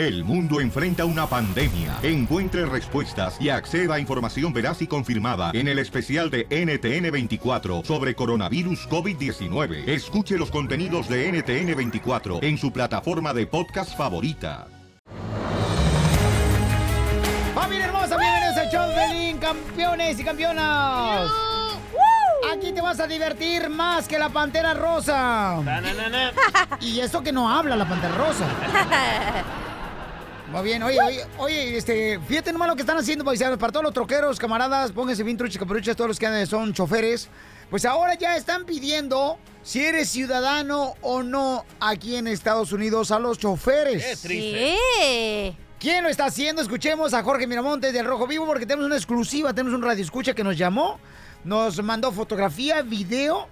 El mundo enfrenta una pandemia. Encuentre respuestas y acceda a información veraz y confirmada en el especial de NTN24 sobre coronavirus COVID-19. Escuche los contenidos de NTN24 en su plataforma de podcast favorita. ¡Familia hermosa! Bienvenidos al show de campeones y campeonas. Aquí te vas a divertir más que la pantera rosa. Y eso que no habla la pantera rosa. Muy bien, oye, oye, oye, este, fíjate nomás lo que están haciendo, paisanos, para todos los troqueros, camaradas, pónganse bien truchas, caperuchas, todos los que son choferes, pues ahora ya están pidiendo si eres ciudadano o no aquí en Estados Unidos a los choferes. Qué triste. ¿Quién lo está haciendo? Escuchemos a Jorge Miramontes del Rojo Vivo porque tenemos una exclusiva, tenemos un radio escucha que nos llamó, nos mandó fotografía, video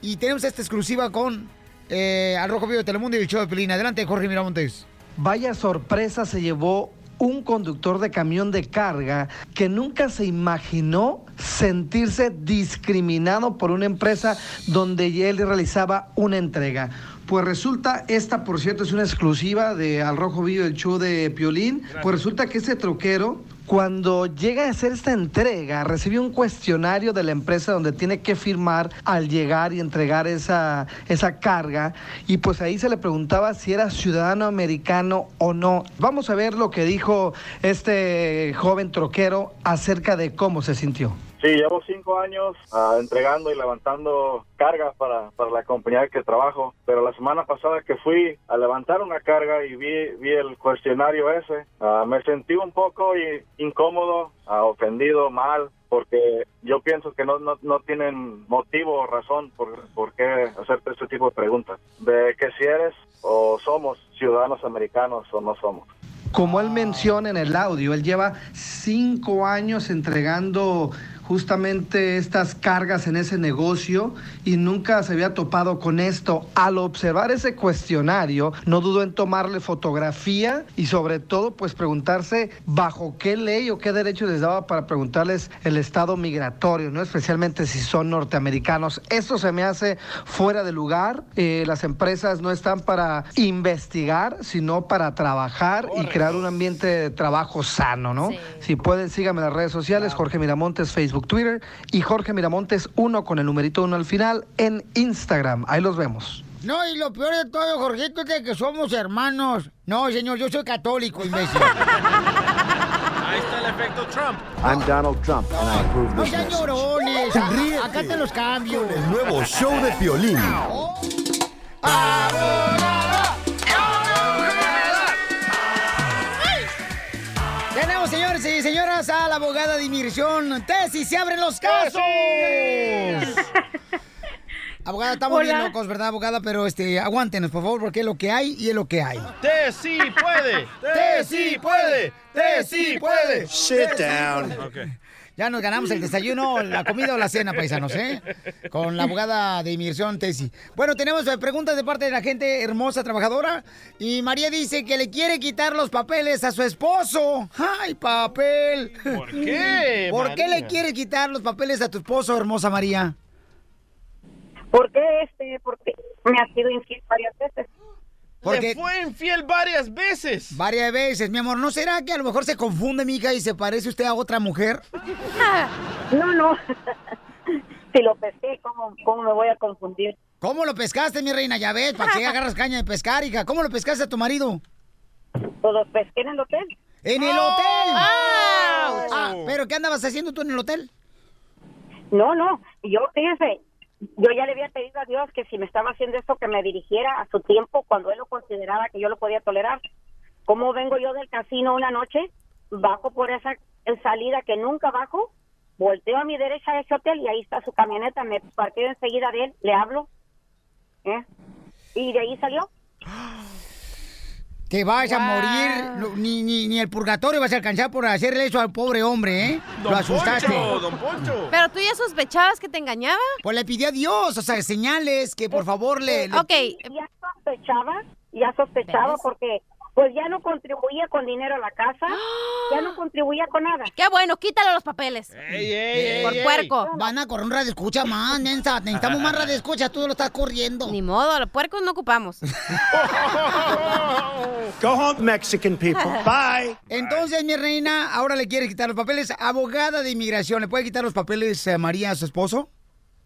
y tenemos esta exclusiva con eh, al Rojo Vivo de Telemundo y el show de Pelín. Adelante, Jorge Miramontes. Vaya sorpresa se llevó un conductor de camión de carga que nunca se imaginó sentirse discriminado por una empresa donde él realizaba una entrega. Pues resulta, esta por cierto es una exclusiva de Al Rojo Vivo, el show de Piolín. Pues resulta que ese troquero, cuando llega a hacer esta entrega, recibió un cuestionario de la empresa donde tiene que firmar al llegar y entregar esa, esa carga. Y pues ahí se le preguntaba si era ciudadano americano o no. Vamos a ver lo que dijo este joven troquero acerca de cómo se sintió. Sí, llevo cinco años ah, entregando y levantando cargas para, para la compañía que trabajo, pero la semana pasada que fui a levantar una carga y vi, vi el cuestionario ese, ah, me sentí un poco incómodo, ah, ofendido, mal, porque yo pienso que no, no, no tienen motivo o razón por, por qué hacerte este tipo de preguntas, de que si eres o somos ciudadanos americanos o no somos. Como él menciona en el audio, él lleva cinco años entregando justamente estas cargas en ese negocio y nunca se había topado con esto. Al observar ese cuestionario, no dudó en tomarle fotografía y sobre todo pues preguntarse bajo qué ley o qué derecho les daba para preguntarles el estado migratorio, ¿no? Especialmente si son norteamericanos. Esto se me hace fuera de lugar. Eh, las empresas no están para investigar, sino para trabajar y crear un ambiente de trabajo sano, ¿no? Si pueden, síganme en las redes sociales, Jorge Miramontes, Facebook, Twitter y Jorge Miramontes 1 con el numerito 1 al final en Instagram. Ahí los vemos. No, y lo peor de todo, Jorgito, es de que somos hermanos. No, señor, yo soy católico, imbécil. Ahí está el efecto Trump. I'm Donald Trump, and I approve No this sean llorones. Acá te los cambio. El nuevo show de Piolín. Tenemos, señores y señoras, a la abogada de inmigración. Tesis, se abren los casos. Abogada, estamos bien locos, ¿verdad, abogada? Pero este, aguántenos, por favor, porque es lo que hay y es lo que hay. Te sí puede. Te sí puede. Te sí puede. Sit down. Ya nos ganamos el desayuno, la comida o la cena, paisanos, ¿eh? Con la abogada de inmigración, Tessy. Bueno, tenemos eh, preguntas de parte de la gente hermosa, trabajadora. Y María dice que le quiere quitar los papeles a su esposo. ¡Ay, papel! ¿Por qué, ¿Por qué le quiere quitar los papeles a tu esposo, hermosa María? Porque este, porque me ha sido infiel varias veces. Porque Le fue infiel varias veces. Varias veces, mi amor. ¿No será que a lo mejor se confunde, mija, y se parece usted a otra mujer? No, no. si lo pesqué, ¿cómo, ¿cómo me voy a confundir? ¿Cómo lo pescaste, mi reina? Ya ves, ¿para qué agarras caña de pescar, hija? ¿Cómo lo pescaste a tu marido? Pues lo pesqué en el hotel. ¡En el ¡Oh! hotel! ¡Auch! Ah, ¿pero qué andabas haciendo tú en el hotel? No, no. Yo, fíjese, yo ya le había pedido a Dios que si me estaba haciendo esto, que me dirigiera a su tiempo cuando él lo consideraba que yo lo podía tolerar. ¿Cómo vengo yo del casino una noche? Bajo por esa salida que nunca bajo, volteo a mi derecha a ese hotel y ahí está su camioneta. Me parqueo enseguida de él, le hablo. ¿eh? Y de ahí salió. Te vas a morir, ni, ni, ni el purgatorio vas a alcanzar por hacerle eso al pobre hombre, ¿eh? lo asustaste. Pero tú ya sospechabas que te engañaba. Pues le pidió a Dios, o sea, señales que por favor le... le- Ok. Ya sospechaba, ya sospechaba porque pues ya no contribuía con dinero a la casa, ya no contribuía con nada. Qué bueno, quítale los papeles. Por puerco. Van a correr un radio escucha más, nensa. Necesitamos más radio escucha, tú lo estás corriendo. Ni modo, los puercos no ocupamos. Go home, Mexican people. Bye. Entonces, mi reina, ahora le quiere quitar los papeles. Abogada de inmigración, ¿le puede quitar los papeles a María, a su esposo?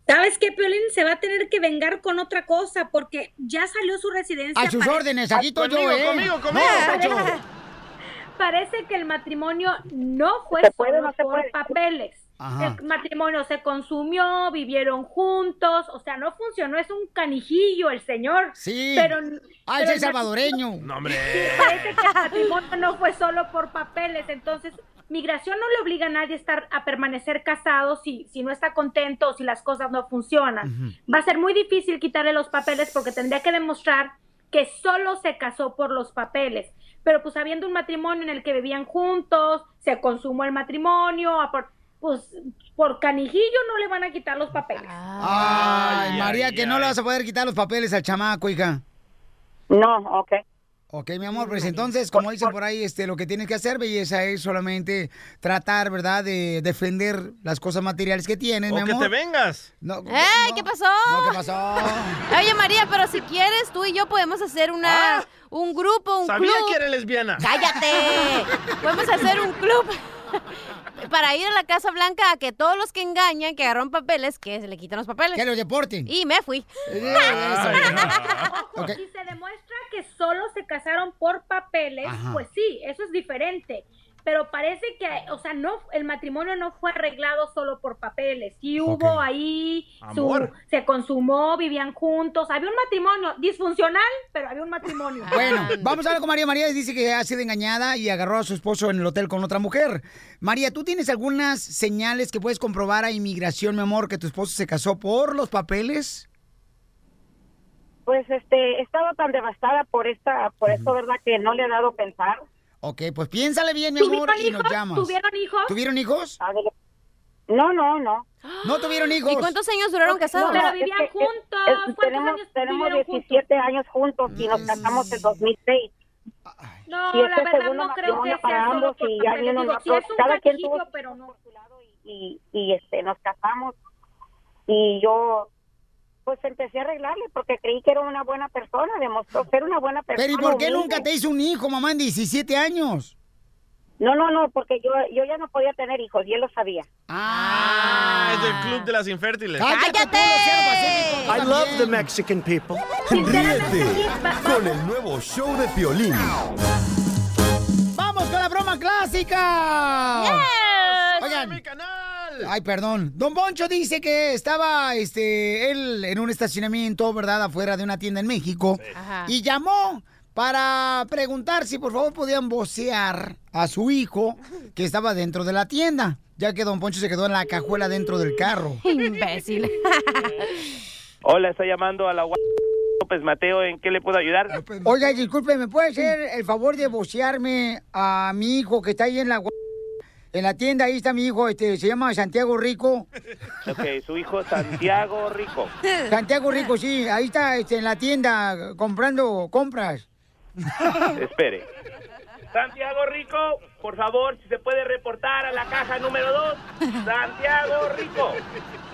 ¿Sabes qué, Piolín? Se va a tener que vengar con otra cosa porque ya salió su residencia. A sus órdenes, aquí estoy yo, ¿eh? conmigo, conmigo. No. Parece que el matrimonio no fue ¿Se puede o solo no se por puede? papeles. Ajá. El matrimonio se consumió, vivieron juntos, o sea, no funcionó, es un canijillo el señor. Sí. Pero, Ah, pero es el salvadoreño. No, hombre. Parece que el matrimonio no fue solo por papeles, entonces migración no le obliga a nadie a estar a permanecer casado si, si no está contento o si las cosas no funcionan. Va a ser muy difícil quitarle los papeles porque tendría que demostrar que solo se casó por los papeles. Pero pues habiendo un matrimonio en el que vivían juntos, se consumó el matrimonio, a por- pues por canijillo no le van a quitar los papeles. Ay, Ay, María, ay, que no le vas a poder quitar los papeles al chamaco, hija. No, ok. Ok, mi amor, pues entonces, como dicen por ahí, este, lo que tienes que hacer, belleza, es solamente tratar, ¿verdad?, de defender las cosas materiales que tienes, mi O que amor. te vengas. No, ¡Ey! no. ¿Qué pasó? No, ¿qué pasó? Oye, María, pero si quieres, tú y yo podemos hacer una, Ah. un grupo, un Sabía club. que eres lesbiana. ¡Cállate! Podemos hacer un club para ir a la Casa Blanca a que todos los que engañan, que agarraron papeles, que se le quitan los papeles. Que los deporten. Y me fui. Eh, eso. Ojo, Ok. Si se demuestra que solo se casaron por papeles, Ajá. pues sí, eso es diferente. Pero parece que, o sea, no, el matrimonio no fue arreglado solo por papeles. Sí hubo ahí, su, se consumó, vivían juntos. Había un matrimonio disfuncional, pero había un matrimonio. Bueno, vamos a hablar con María. María dice que ha sido engañada y agarró a su esposo en el hotel con otra mujer. María, ¿tú tienes algunas señales que puedes comprobar a inmigración, mi amor, que tu esposo se casó por los papeles? Pues este, he estado tan devastada por esta, por esto, ¿verdad? Que no le he dado pensar. Ok, pues piénsale bien, mi amor, ¿Tuvieron y nos llamas. ¿Tuvieron hijos? ¿Tuvieron hijos? No, no, no. No tuvieron hijos. ¿Y cuántos años duraron casados? Pero es vivían que- es- juntos. es- ¿Cuántos tenemos años tenemos vivieron juntos? 17 años juntos y nos casamos en 2006. No, Y este la es verdad segundo no creo que para sea ambos y ya viene Digo, una sí es un cada quien tuvo pero no. y, y este nos casamos y yo pues empecé a arreglarle porque creí que era una buena persona, demostró ser una buena persona. Pero ¿y por qué humilde. nunca te hizo un hijo, mamá, en 17 años? No, no, no, porque yo yo ya no podía tener hijos y él lo sabía. Ah, es del club de las infértiles. ¡Cállate! I love the Mexican people. Ríete con el nuevo show de Piolín. ¡Vamos con la broma clásica! Canal! Ay, perdón. Don Poncho dice que estaba este, él en un estacionamiento, ¿verdad? Afuera de una tienda en México. Ajá. Y llamó para preguntar si por favor podían vocear a su hijo que estaba dentro de la tienda, ya que Don Poncho se quedó en la cajuela dentro del carro. Imbécil. Hola, está llamando a la López Mateo. ¿En qué le puedo ayudar? Oiga, disculpe, ¿me puede hacer el favor de vocearme a mi hijo que está ahí en la en la tienda? Ahí está mi hijo, este, se llama Santiago Rico. Ok, su hijo Santiago Rico. Santiago Rico, sí, ahí está este, en la tienda comprando compras. Espere. Santiago Rico, por favor, si se puede reportar a la caja número 2. Santiago Rico,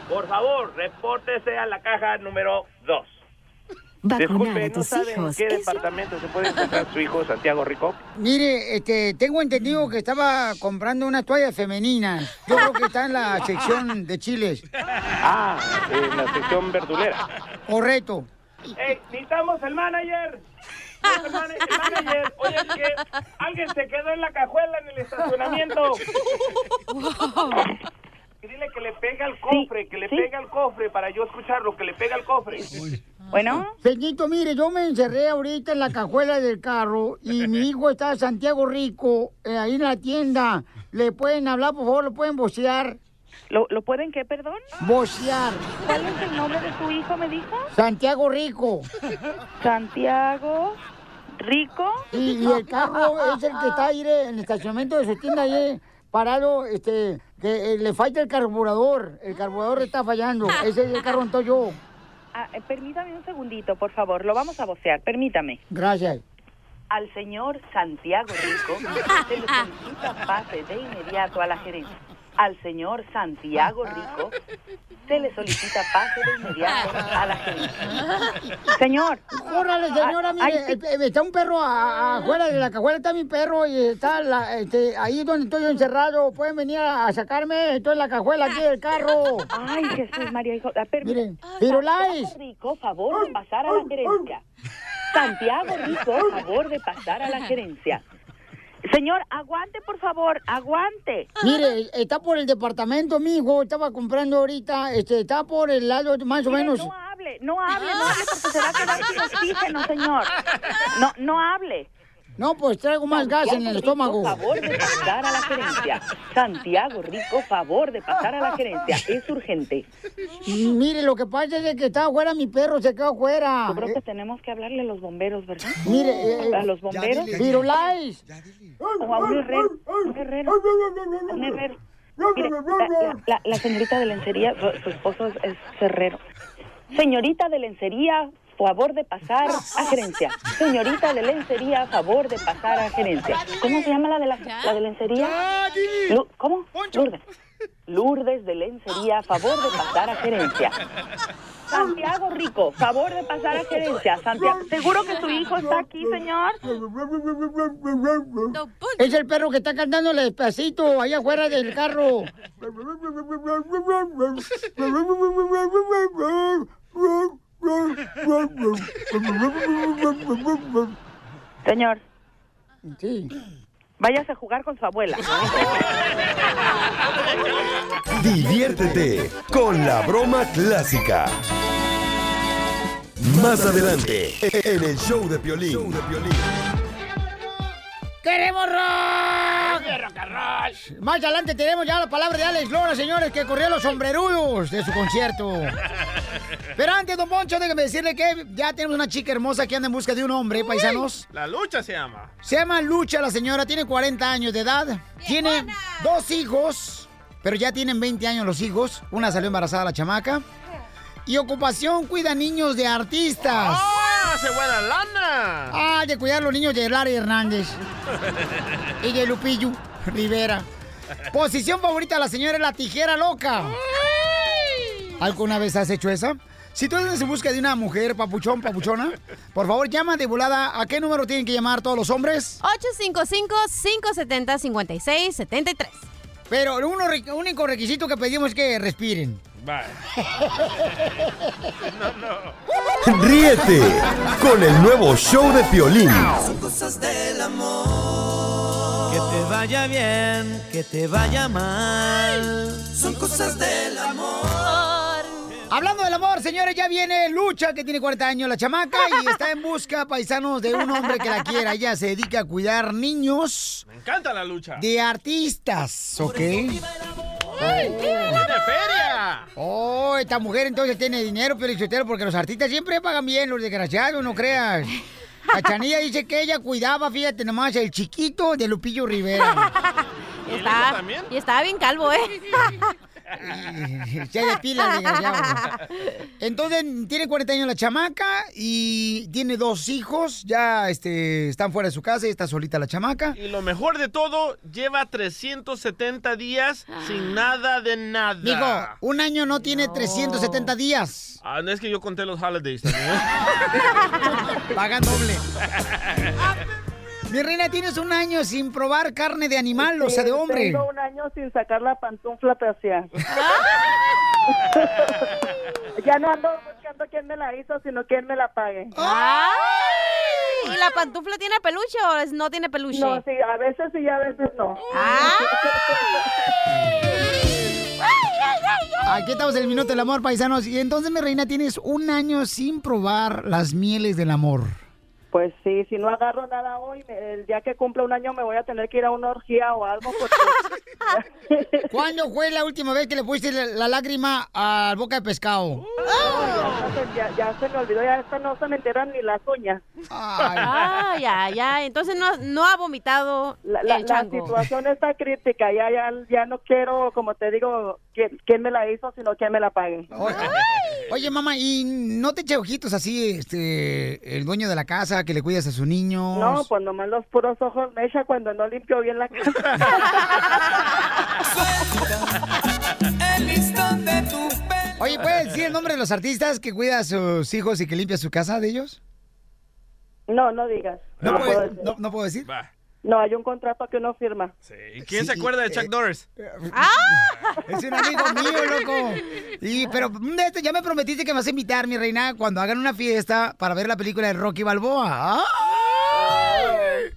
por favor, repórtese a la caja número 2. Disculpe, ¿no sabe en qué departamento se puede encontrar su hijo Santiago Rico? Mire, este, tengo entendido que estaba comprando unas toallas femeninas. Yo creo que está en la sección de chiles. Ah, en la sección verdulera. Correcto. ¡Ey, necesitamos el manager! El man- el manager, oye, es que alguien se quedó en la cajuela en el estacionamiento. Dile que le pega al cofre, que le pega al cofre para yo escucharlo, que le pega al cofre. Bueno. Peñito, mire, yo me encerré ahorita en la cajuela del carro y mi hijo está Santiago Rico, eh, ahí en la tienda. ¿Le pueden hablar, por favor? ¿Lo pueden vocear? ¿Lo, ¿Lo pueden qué, perdón? Vocear. ¿Cuál es el nombre de su hijo, me dijo? Santiago Rico. Santiago Rico. Y, y el carro es el que está ahí en el estacionamiento de su tienda ahí parado, este, que eh, le falta el carburador. El carburador está fallando. Ese es el carro entonces yo. Ah, eh, permítame un segundito, por favor. Lo vamos a vocear. Permítame. Gracias. al señor Santiago Rico se le solicita pase de inmediato a la gerencia. Al señor Santiago Rico se le solicita pase de inmediato a la gerencia. Señor. Órale, señora, mire, Ay, sí. eh, está un perro a- a- afuera de la cajuela, está mi perro y está la- este, ahí donde estoy encerrado. Pueden venir a, a sacarme, estoy en la cajuela aquí del carro. Ay, Jesús María, hijo. ah, permi- Miren. Santiago Rico, favor de pasar a la gerencia. Santiago Rico, favor de pasar a la gerencia. Señor, aguante, por favor, aguante. Mire, está por el departamento, mi hijo, estaba comprando ahorita, este, está por el lado más o menos. No hable, no hable, no hable porque se va a quedar sin oxígeno, señor. No, no hable. No, pues traigo más gas en el estómago. Rico, favor de pasar a la gerencia. Santiago Rico, favor de pasar a la gerencia. Es urgente. Mire, lo que pasa es que está afuera mi perro, se quedó afuera. Yo creo que tenemos que hablarle a los bomberos, ¿verdad? Mire, eh, a los bomberos. Firulais. O a un herrero, un herrero, un herrero. Mire, la, la- la- la señorita de lencería, su, su esposo es, es herrero. Señorita de lencería, favor de pasar a gerencia. Señorita de lencería, favor de pasar a gerencia. ¿Cómo se llama la de la, la de lencería? Lu- ¿Cómo? Lourdes. Lourdes de lencería, favor de pasar a gerencia. Santiago Rico, favor de pasar a gerencia. Santiago, ¿seguro que su hijo está aquí, señor? Es el perro que está cantándole despacito allá afuera del carro. Señor. Sí. Váyase a jugar con su abuela. Diviértete con la broma clásica. Más adelante, en el show de Piolín. ¡Queremos rock! Más adelante tenemos ya la palabra de Alex Lora, señores, que corrió los sombrerudos de su concierto. Pero antes, don Poncho, déjeme decirle que ya tenemos una chica hermosa que anda en busca de un hombre, paisanos. La lucha se llama. Se llama Lucha la señora, tiene 40 años de edad, tiene dos hijos, pero ya tienen 20 años los hijos. Una salió embarazada la chamaca. Y ocupación cuida niños de artistas. ¡Ah! ¡Hace buena lana! Ah, de cuidar los niños de Larry Hernández y de Lupillo Rivera. Posición favorita de la señora es la tijera loca. ¿Alguna vez has hecho esa? Si tú andas en busca de una mujer, papuchón, papuchona, por favor llama de volada. ¿A qué número tienen que llamar todos los hombres? 855-570-5673. Pero el único requisito que pedimos es que respiren. Vale. Ríete con el nuevo show de Piolín. cosas del amor. Que te vaya bien, que te vaya mal. Son cosas del amor. Hablando del amor, señores, ya viene Lucha, que tiene 40 años, la chamaca, y está en busca, paisanos, de un hombre que la quiera. Ella se dedica a cuidar niños Me encanta la lucha. de artistas, ¿ok? ¡Tiene feria! Oh, esta mujer entonces tiene dinero, pero porque los artistas siempre pagan bien, los desgraciados, no creas. Cachanilla dice que ella cuidaba, fíjate nomás, el chiquito de Lupillo Rivera. Y estaba, y estaba bien calvo, ¿eh? Se despila el desgraciado. Entonces, tiene 40 años la chamaca y tiene dos hijos. Ya este, están fuera de su casa y está solita la chamaca. Y lo mejor de todo, lleva 370 días sin nada de nada. Digo, un año no tiene 370 días. Ah, no es que yo conté los holidays también. Pagan doble. Mi reina, tienes un año sin probar carne de animal, o sea, de Sí, hombre. Tengo un año sin sacar la pantufla hacia. ya no ando buscando quién me la hizo, sino quién me la pague. ¡Ay! ¿Y la pantufla tiene peluche o no tiene peluche? No, sí, a veces sí y a veces no. Aquí estamos en el minuto del amor, paisanos. Y entonces, mi reina, tienes un año sin probar las mieles del amor. Pues sí, si no agarro nada hoy, me- el día que cumpla un año me voy a tener que ir a una orgía o algo. Porque... ¿Cuándo fue la última vez que le pusiste la, la lágrima al boca de pescado? ya, ya se me olvidó, ya esta no se me enteran ni las uñas. Ah, ya, ya. Entonces no, no ha vomitado La, la- el la situación está crítica, ya, ya, ya no quiero, como te digo, quién, quién me la hizo, sino quién me la pague. Oye, mamá, ¿y no te echa ojitos así este el dueño de la casa que le cuidas a sus niños? No, pues nomás los puros ojos me echa cuando no limpio bien la casa. Oye, ¿puedes decir el nombre de los artistas que cuida a sus hijos y que limpia su casa de ellos? No, no digas. ¿No, No puedo decir. no- no puedo decir? No, hay un contrato que uno firma. ¿Y quién se acuerda de Chuck Norris? Es un amigo mío, loco. Y, pero de esto ya me prometiste que me vas a invitar, mi reina, cuando hagan una fiesta para ver la película de Rocky Balboa. ¡Ay!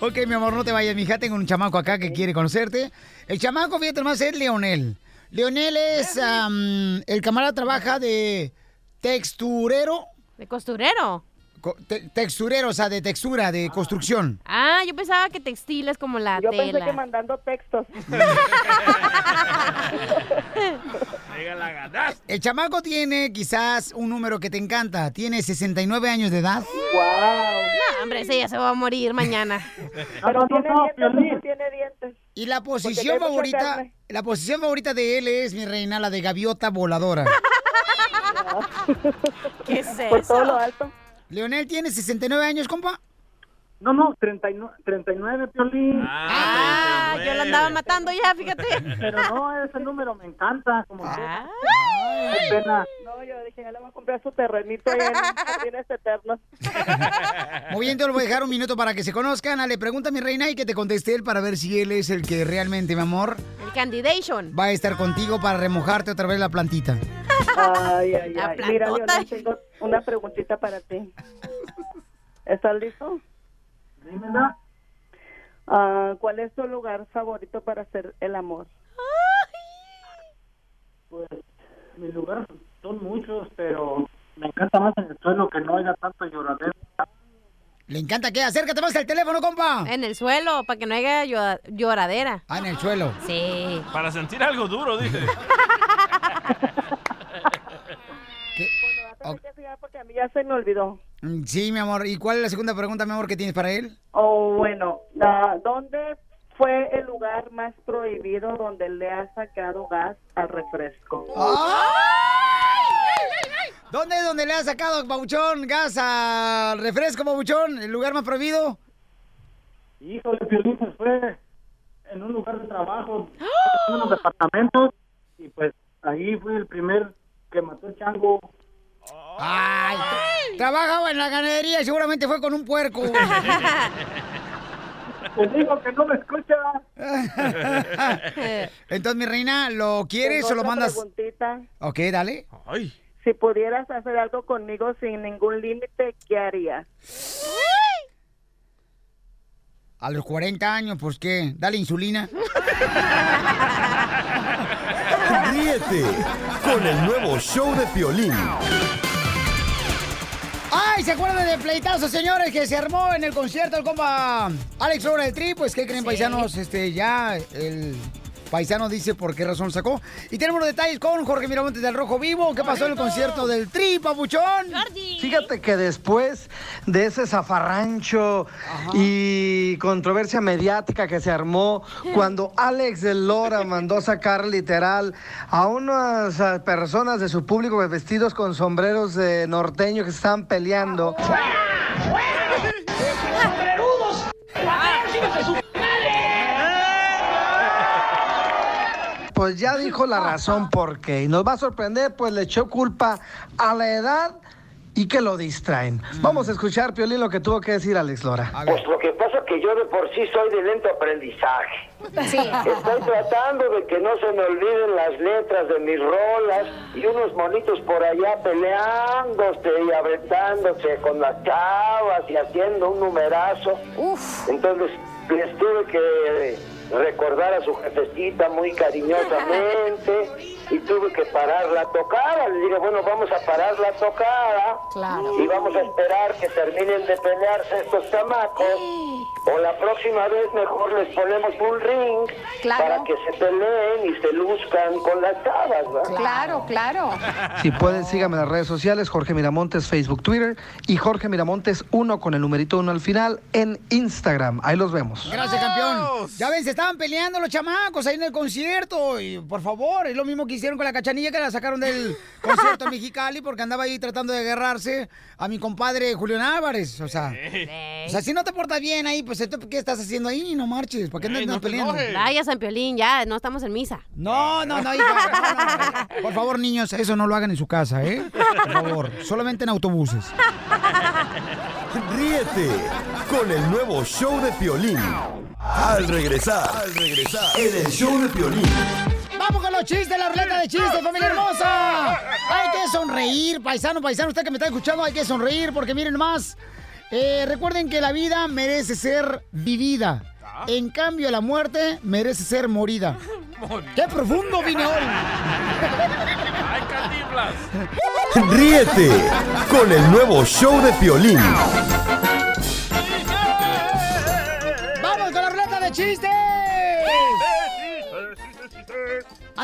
Ok, mi amor, no te vayas, mija. Tengo un chamaco acá que quiere conocerte. El chamaco, fíjate más, es Leonel. Leonel es, am, el camarada trabaja de texturero. ¿De costurero? Co- te- texturero, o sea, de textura, de construcción. Ah, yo pensaba que textiles como la Yo tela. pensé que mandando textos. la ganaste. El chamaco tiene quizás un número que te encanta. Tiene 69 años de edad. ¡Wow! No, hombre, ese ya se va a morir mañana. Pero tiene dientes, no tiene dientes. Y la posición favorita, la posición favorita de él es, mi reina, la de gaviota voladora. ¿Qué es Por todo lo alto. Leonel tiene 69 años, compa. No, no, 39, 39 Piolín. Ah, yo lo andaba matando ya, fíjate. Pero no, ese número me encanta. Como Ah. Qué pena. No, yo dije, ya le voy a comprar su terrenito ahí en Jardines Eternos. Muy bien, te lo voy a dejar un minuto para que se conozcan. Ale, pregunta a mi reina y que te conteste él para ver si él es el que realmente, mi amor, El candidation. va a estar contigo para remojarte otra vez la plantita. Ay, ay, La ay. Mira. Leonel, tengo una preguntita para ti. ¿Estás listo? Dímela. Ah, ¿Cuál es tu lugar favorito para hacer el amor? Pues mis lugares son muchos, pero me encanta más en el suelo que no haya tanto lloradero. ¿Le encanta qué? Acércate más al teléfono, compa. En el suelo, para que no haya llora- lloradera. Ah, en el suelo. Sí. Para sentir algo duro, dice. Que fijar porque a mí ya se me olvidó. Mm, Sí, mi amor. ¿Y cuál es la segunda pregunta, mi amor, que tienes para él? Oh, bueno, ah, ¿dónde fue el lugar más prohibido donde le ha sacado gas al refresco? ¿Dónde es donde le ha sacado, Babuchón, gas al refresco, Babuchón? ¿El lugar más prohibido? Híjole, Piolín, pues fue en un lugar de trabajo, en unos departamentos, y pues ahí fue el primer que mató el chango. Ay, tra- trabajaba en la ganadería y seguramente fue con un puerco. Te digo que no me escucha. Entonces, mi reina, ¿lo quieres Tengo o lo mandas? preguntita. Ok, dale. Si pudieras hacer algo conmigo sin ningún límite, ¿qué harías? A los 40 años, pues qué, dale insulina. Ríete con el nuevo show de Piolín. ¡Ay! ¿Se acuerdan del pleitazo, señores, que se armó en el concierto del compa Alex Lora del Tri? Pues, ¿qué creen, paisanos? Este, ya el paisano dice por qué razón sacó. Y tenemos los detalles con Jorge Miramontes del Rojo Vivo. ¿Qué pasó en el concierto del Tri, papuchón? Fíjate que después de ese zafarrancho y controversia mediática que se armó cuando Alex de Lora mandó sacar literal a unas personas de su público vestidos con sombreros de norteño que se estaban peleando. Pues ya dijo la razón por qué. Y nos va a sorprender, pues le echó culpa a la edad y que lo distraen. Vamos a escuchar, Piolín, lo que tuvo que decir Alex Lora. Pues lo que pasa es que yo de por sí soy de lento aprendizaje. Estoy tratando de que no se me olviden las letras de mis rolas y unos monitos por allá peleándose y aventándose con las chavas y haciendo un numerazo. Entonces les tuve que recordar a su jefecita muy cariñosamente y tuve que parar la tocada. Le dije, bueno, vamos a parar la tocada Claro. y vamos a esperar que terminen de pelearse estos chamacos o la próxima vez mejor les ponemos un ring para que se peleen y se luzcan con las chavas, ¿verdad? Claro, claro. Si pueden, síganme en las redes sociales, Jorge Miramontes, Facebook, Twitter y Jorge Miramontes 1 con el numerito 1 al final en Instagram. Ahí los vemos. Gracias, campeón. Ya ven, se estaban peleando los chamacos ahí en el concierto. Y por favor, es lo mismo que hicieron con la cachanilla que la sacaron del concierto en Mexicali porque andaba ahí tratando de agarrarse a mi compadre Julián Álvarez. O sea, o sea, si no te portas bien ahí, pues ¿esto ¿qué estás haciendo ahí? No marches. ¿Por qué no andas peleando? Vaya, San Piolín, ya, no estamos en misa. No, no, no, hija, no, no. Por favor, niños, eso no lo hagan en su casa, ¿eh? Por favor, solamente en autobuses. Ríete con el nuevo show de Piolín. Al regresar, al regresar, en el show de Piolín. ¡Vamos con los chistes, la ruleta de chistes, familia hermosa! Hay que sonreír, paisano, paisano, usted que me está escuchando, hay que sonreír porque miren más. eh, recuerden que la vida merece ser vivida. En cambio, la muerte merece ser morida. ¡Qué profundo vine hoy! ¡Ay! Ríete con el nuevo show de Piolín.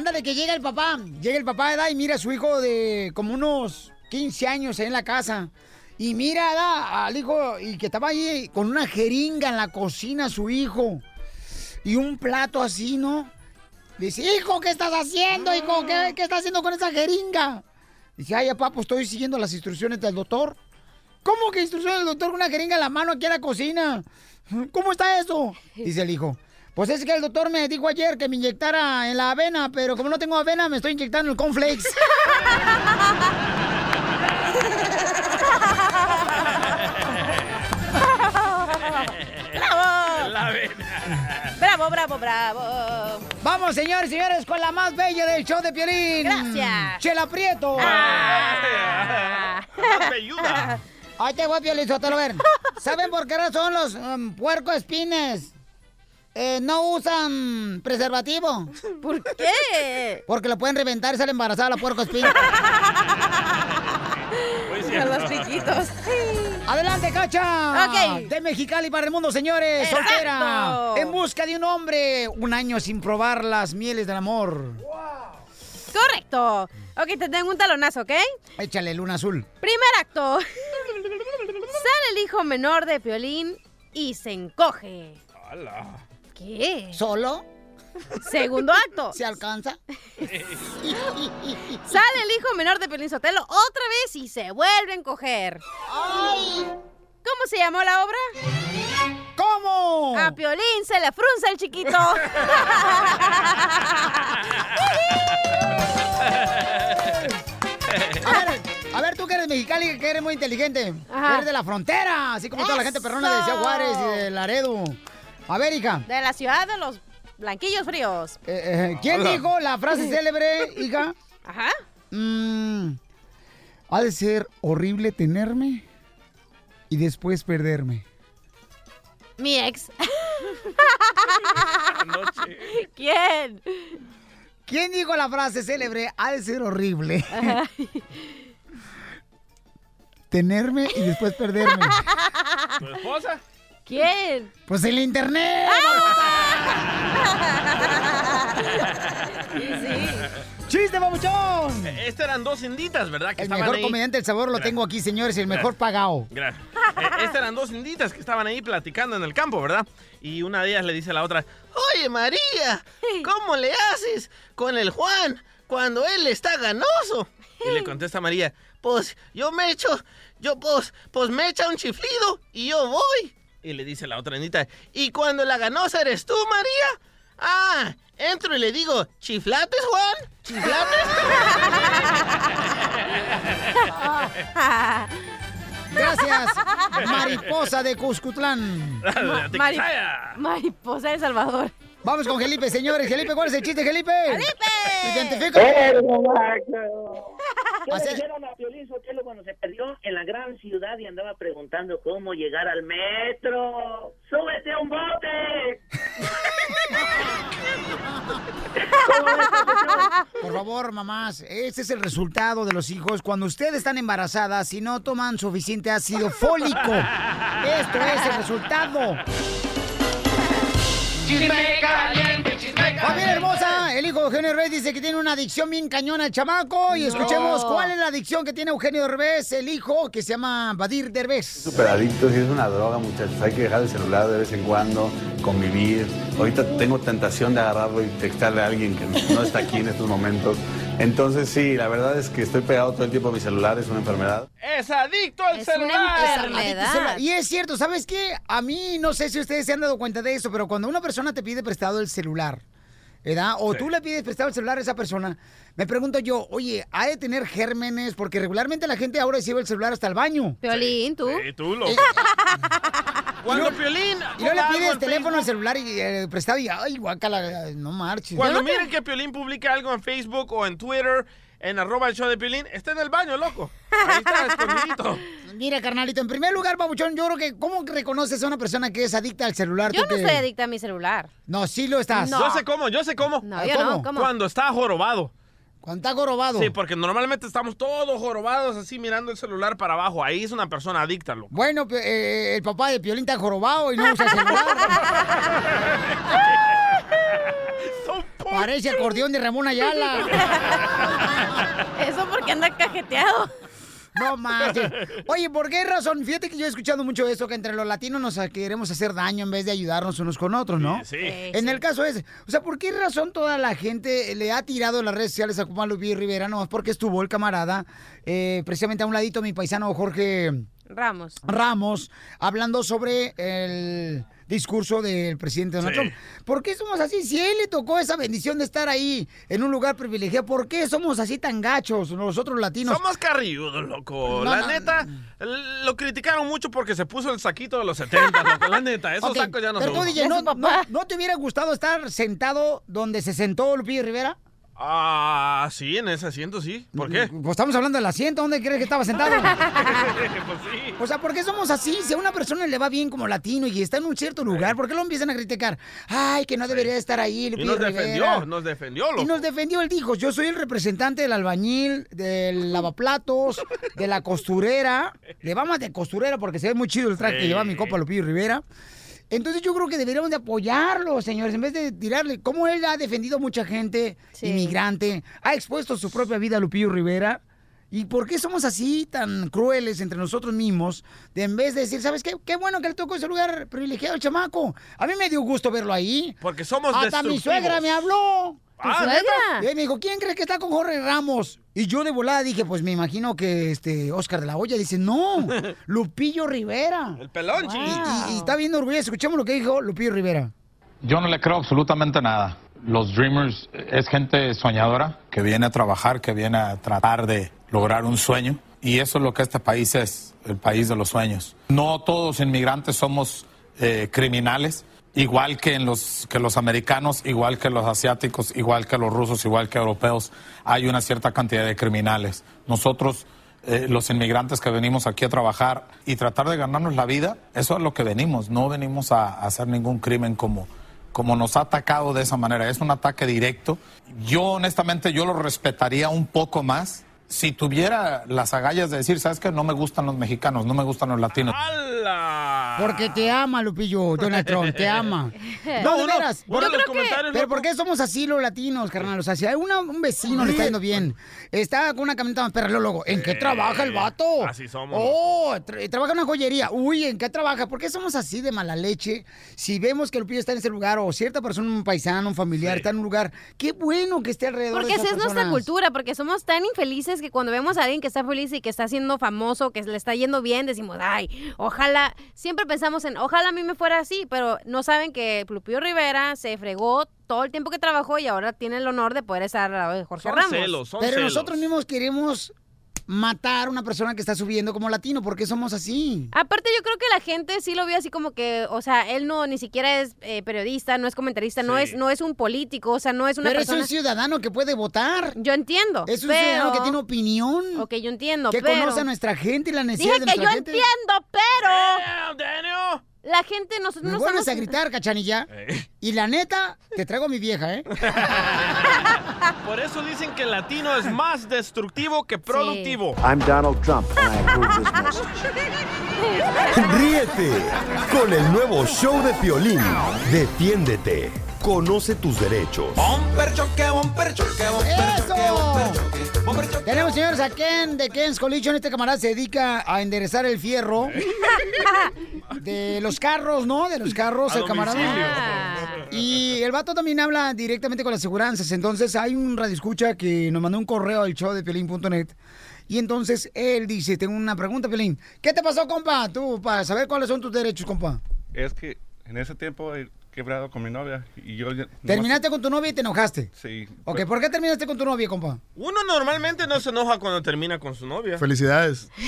Ándale, que llega el papá. Llega el papá, ¿verdad? Y mira a su hijo de como unos 15 años ahí en la casa. Y mira, ¿verdad? Al hijo, y que estaba ahí con una jeringa en la cocina, su hijo. Y un plato así, ¿no? Dice, hijo, ¿qué estás haciendo, hijo? ¿Qué, qué estás haciendo con esa jeringa? Dice, ay, papá, pues estoy siguiendo las instrucciones del doctor. ¿Cómo que instrucciones del doctor con una jeringa en la mano aquí en la cocina? ¿Cómo está eso? Dice el hijo. Pues es que el doctor me dijo ayer que me inyectara en la avena, pero como no tengo avena, me estoy inyectando el cornflakes. ¡Bravo! La avena. Bravo, bravo, bravo. Vamos, señores y señores, con la más bella del show de Piolín. Gracias. Chela Prieto. Más velluda. Ahí te voy, Piolín, Sotelo, a ver. ¿Saben por qué razón los um, puercos espines eh, no usan preservativo? ¿Por qué? Porque lo pueden reventar y sale embarazada la puerco espina. A los chiquitos. Adelante, Cacha. Ok. De Mexicali para el mundo, señores. Exacto. Soltera. En busca de un hombre. Un año sin probar las mieles del amor. Correcto. Ok, te tengo un talonazo, ¿ok? Échale, luna azul. Primer acto. Sale el hijo menor de Piolín y se encoge. ¿Qué? ¿Solo? Segundo acto. ¿Se alcanza? Sale el hijo menor de Piolín Sotelo otra vez y se vuelve a encoger. ¿Cómo se llamó la obra? ¿Cómo? A Piolín se le frunce el chiquito. A ver, a ver, tú que eres mexicali, que eres muy inteligente. Ajá. Eres de la frontera, así como toda la gente perrona de Ciudad Juárez y de Laredo. A ver, hija. De la ciudad de los blanquillos fríos. eh, eh, ¿Quién Hola. dijo la frase célebre, hija? Ajá. Mm, ha de ser horrible tenerme y después perderme. Mi ex. ¿Quién? ¿Quién dijo la frase célebre? Ha de ser horrible. Tenerme y después perderme. ¿Tu esposa? ¿Quién? Pues el internet. ¡Chiste, babuchón! Estas eran dos inditas, ¿verdad? Que El mejor ahí. comediante del sabor lo tengo aquí, señores, y el mejor pagado. Gracias. Eh, estas eran dos inditas que estaban ahí platicando en el campo, ¿verdad? Y una de ellas le dice a la otra, Oye, María, ¿cómo le haces con el Juan cuando él está ganoso? Y le contesta María, pues yo me echo, yo pues, pues me echa un chiflido y yo voy. Y le dice la otra indita, ¿y cuando la ganosa eres tú, María? Ah, entro y le digo, ¿chiflates, Juan? ¿Chiflates? Gracias, mariposa de Cuscutlán. Mari- Mariposa de Salvador. Vamos con Felipe, señores. Felipe, ¿cuál es el chiste, Felipe? ¡Felipe! Identifícate. ¿Qué le dijeron a Piolín Sotelo cuando se perdió en la gran ciudad y andaba preguntando cómo llegar al metro? ¡Súbete a un bote! Por favor, mamás, este es el resultado de los hijos cuando ustedes están embarazadas y no toman suficiente ácido fólico. Esto es el resultado. Chisme caliente, chisme caliente. Familia hermosa, el hijo de Eugenio Derbez dice que tiene una adicción bien cañona al chamaco. Y No. escuchemos cuál es la adicción que tiene Eugenio Derbez, el hijo, que se llama Badir Derbez. Súper adictos y es una droga, muchachos. Hay que dejar el celular de vez en cuando, convivir. Ahorita tengo tentación de agarrarlo y textarle a alguien que no está aquí en estos momentos. Entonces, sí, la verdad es que estoy pegado todo el tiempo a mi celular, es una enfermedad. Es adicto al Es una celular. enfermedad. Y es cierto, ¿sabes qué? A mí no sé si ustedes se han dado cuenta de eso, pero cuando una persona te pide prestado el celular, ¿verdad? O tú le pides prestado el celular a esa persona, me pregunto yo, oye, ¿ha de tener gérmenes? Porque regularmente la gente ahora se lleva el celular hasta el baño. Piolín, tú. Sí, tú, loco. Cuando Piolín... Y no le pides teléfono, el Facebook, celular y eh, prestado y, ay, guácala, no marches. Cuando miren que Piolín publica algo en Facebook o en Twitter, en arroba el show de Piolín, está en el baño, loco. Ahí está, escondidito. Mira, carnalito, en primer lugar, babuchón, yo creo que, ¿cómo reconoces a una persona que es adicta al celular? Yo no que- soy adicta a mi celular. No, sí lo estás. Yo sé cómo, yo sé cómo. No, yo no, ¿cómo? Cuando está jorobado. Cuando está jorobado. Sí, porque normalmente estamos todos jorobados así mirando el celular para abajo. Ahí es una persona adicta, loco. Bueno, eh, el papá de Piolín está jorobado y no usa celular. Parece acordeón de Ramón Ayala. Eso porque anda cajeteado. No manches. Oye, ¿por qué razón? Fíjate que yo he escuchado mucho eso, que entre los latinos nos queremos hacer daño en vez de ayudarnos unos con otros, ¿no? Sí, sí. En el caso ese. O sea, ¿por qué razón toda la gente le ha tirado en las redes sociales a Juan Luis Rivera? No, porque estuvo el camarada, eh, precisamente a un ladito, mi paisano Jorge Ramos. Ramos, hablando sobre el discurso del presidente Donald Sí. Trump. ¿Por qué somos así? Si a él le tocó esa bendición de estar ahí en un lugar privilegiado, ¿por qué somos así tan gachos nosotros latinos? Somos carrilludos, loco. No, la no. neta, lo criticaron mucho porque se puso el saquito de los 70, loco. La neta, esos sacos ya no Pero son. tú, DJ, ¿no, no, no te hubiera gustado estar sentado donde se sentó Lupillo Rivera? Ah, sí, en ese asiento sí. ¿Por qué? Pues estamos hablando del asiento, ¿dónde crees que estaba sentado? pues sí. O sea, ¿por qué somos así? Si a una persona le va bien como latino y está en un cierto lugar, ¿por qué lo empiezan a criticar? Ay, que no debería estar ahí, Y nos Rivera. defendió, nos defendió, loco. Y nos defendió, él dijo, yo soy el representante del albañil, del lavaplatos, de la costurera. Le vamos de costurera porque se ve muy chido el traje que lleva mi copa Lupillo Rivera. Entonces yo creo que deberíamos de apoyarlo, señores, en vez de tirarle. Como él ha defendido a mucha gente inmigrante, ha expuesto su propia vida a Lupillo Rivera. ¿Y por qué somos así tan crueles entre nosotros mismos? De en vez de decir, ¿sabes qué? Qué bueno que le tocó ese lugar privilegiado al chamaco. A mí me dio gusto verlo ahí. Porque somos Hasta mi suegra me habló. ¿Tu Ah, suegra? Y me dijo, ¿quién crees que está con Jorge Ramos? Y yo de volada dije, pues me imagino que este Oscar de la Hoya dice, no, Lupillo Rivera. El pelón, Y, y- y está bien orgulloso. Escuchemos lo que dijo Lupillo Rivera. Yo no le creo absolutamente nada. Los Dreamers es gente soñadora que viene a trabajar, que viene a tratar de lograr un sueño. Y eso es lo que este país es, el país de los sueños. No todos inmigrantes somos eh, criminales, igual que, en los, que los americanos, igual que los asiáticos, igual que los rusos, igual que europeos. Hay una cierta cantidad de criminales. Nosotros eh, los inmigrantes que venimos aquí a trabajar y tratar de ganarnos la vida, eso es lo que venimos, no venimos a, a hacer ningún crimen como, como nos ha atacado de esa manera, es un ataque directo. Yo honestamente yo lo respetaría un poco más si tuviera las agallas de decir, ¿sabes qué? No me gustan los mexicanos, no me gustan los latinos. Porque te ama, Lupillo, Donald Trump, te ama. No, Uno, veras. de los comentarios, Pero. ¿por qué somos así los latinos, carnal? O sea, si a una- un vecino le está yendo bien, está con una camioneta más perra, luego, ¿en qué trabaja el vato? Así somos. Oh, tra- trabaja en una joyería. Uy, ¿en qué trabaja? ¿Por qué somos así de mala leche? Si vemos que Lupillo está en ese lugar, o cierta persona, un paisano, un familiar, está en un lugar, qué bueno que esté alrededor Porque de esa esas es nuestra cultura, porque somos tan infelices que cuando vemos a alguien que está feliz y que está siendo famoso, que le está yendo bien, decimos, ay, ojalá, siempre pensamos en, ojalá a mí me fuera así, pero no saben que Lupillo Rivera se fregó todo el tiempo que trabajó y ahora tiene el honor de poder estar al lado de Jorge Ramos. Pero nosotros mismos queremos matar a una persona que está subiendo como latino. ¿Por qué somos así? Aparte, yo creo que la gente sí lo vio así como que, o sea, él no ni siquiera es eh, periodista, no es comentarista, no es no es un político, o sea, no es una pero persona. es un ciudadano que puede votar. Yo entiendo. Es un pero- ciudadano que tiene opinión. Ok, yo entiendo. Que pero... conoce a nuestra gente y la necesidad Dije de que yo gente. entiendo, pero. La gente, nosotros Me no vuelves estamos. a gritar, cachanilla. Y la neta, te traigo a mi vieja, ¿eh? Por eso dicen que el latino es más destructivo que productivo. I'm Donald Trump, and I approve this message. Ríete con el nuevo show de Piolín. Defiéndete. Conoce tus derechos. Bumper choque, bumper choque, choque. Tenemos, señores, a Ken de Ken's Collision. Este camarada se dedica a enderezar el fierro de los carros, ¿no? De los carros, A el camarada. domicilio. Y el vato también habla directamente con las aseguranzas. Entonces, hay un radioescucha que nos mandó un correo al show de Pelín.net. Y entonces él dice: Tengo una pregunta, Pelín. ¿Qué te pasó, compa? Tú, para saber cuáles son tus derechos, compa. Es que en ese tiempo quebrado con mi novia y yo... ya- Terminaste con tu novia y te enojaste. Sí. Ok, ¿por qué terminaste con tu novia, compa? Uno normalmente no se enoja cuando termina con su novia. Felicidades.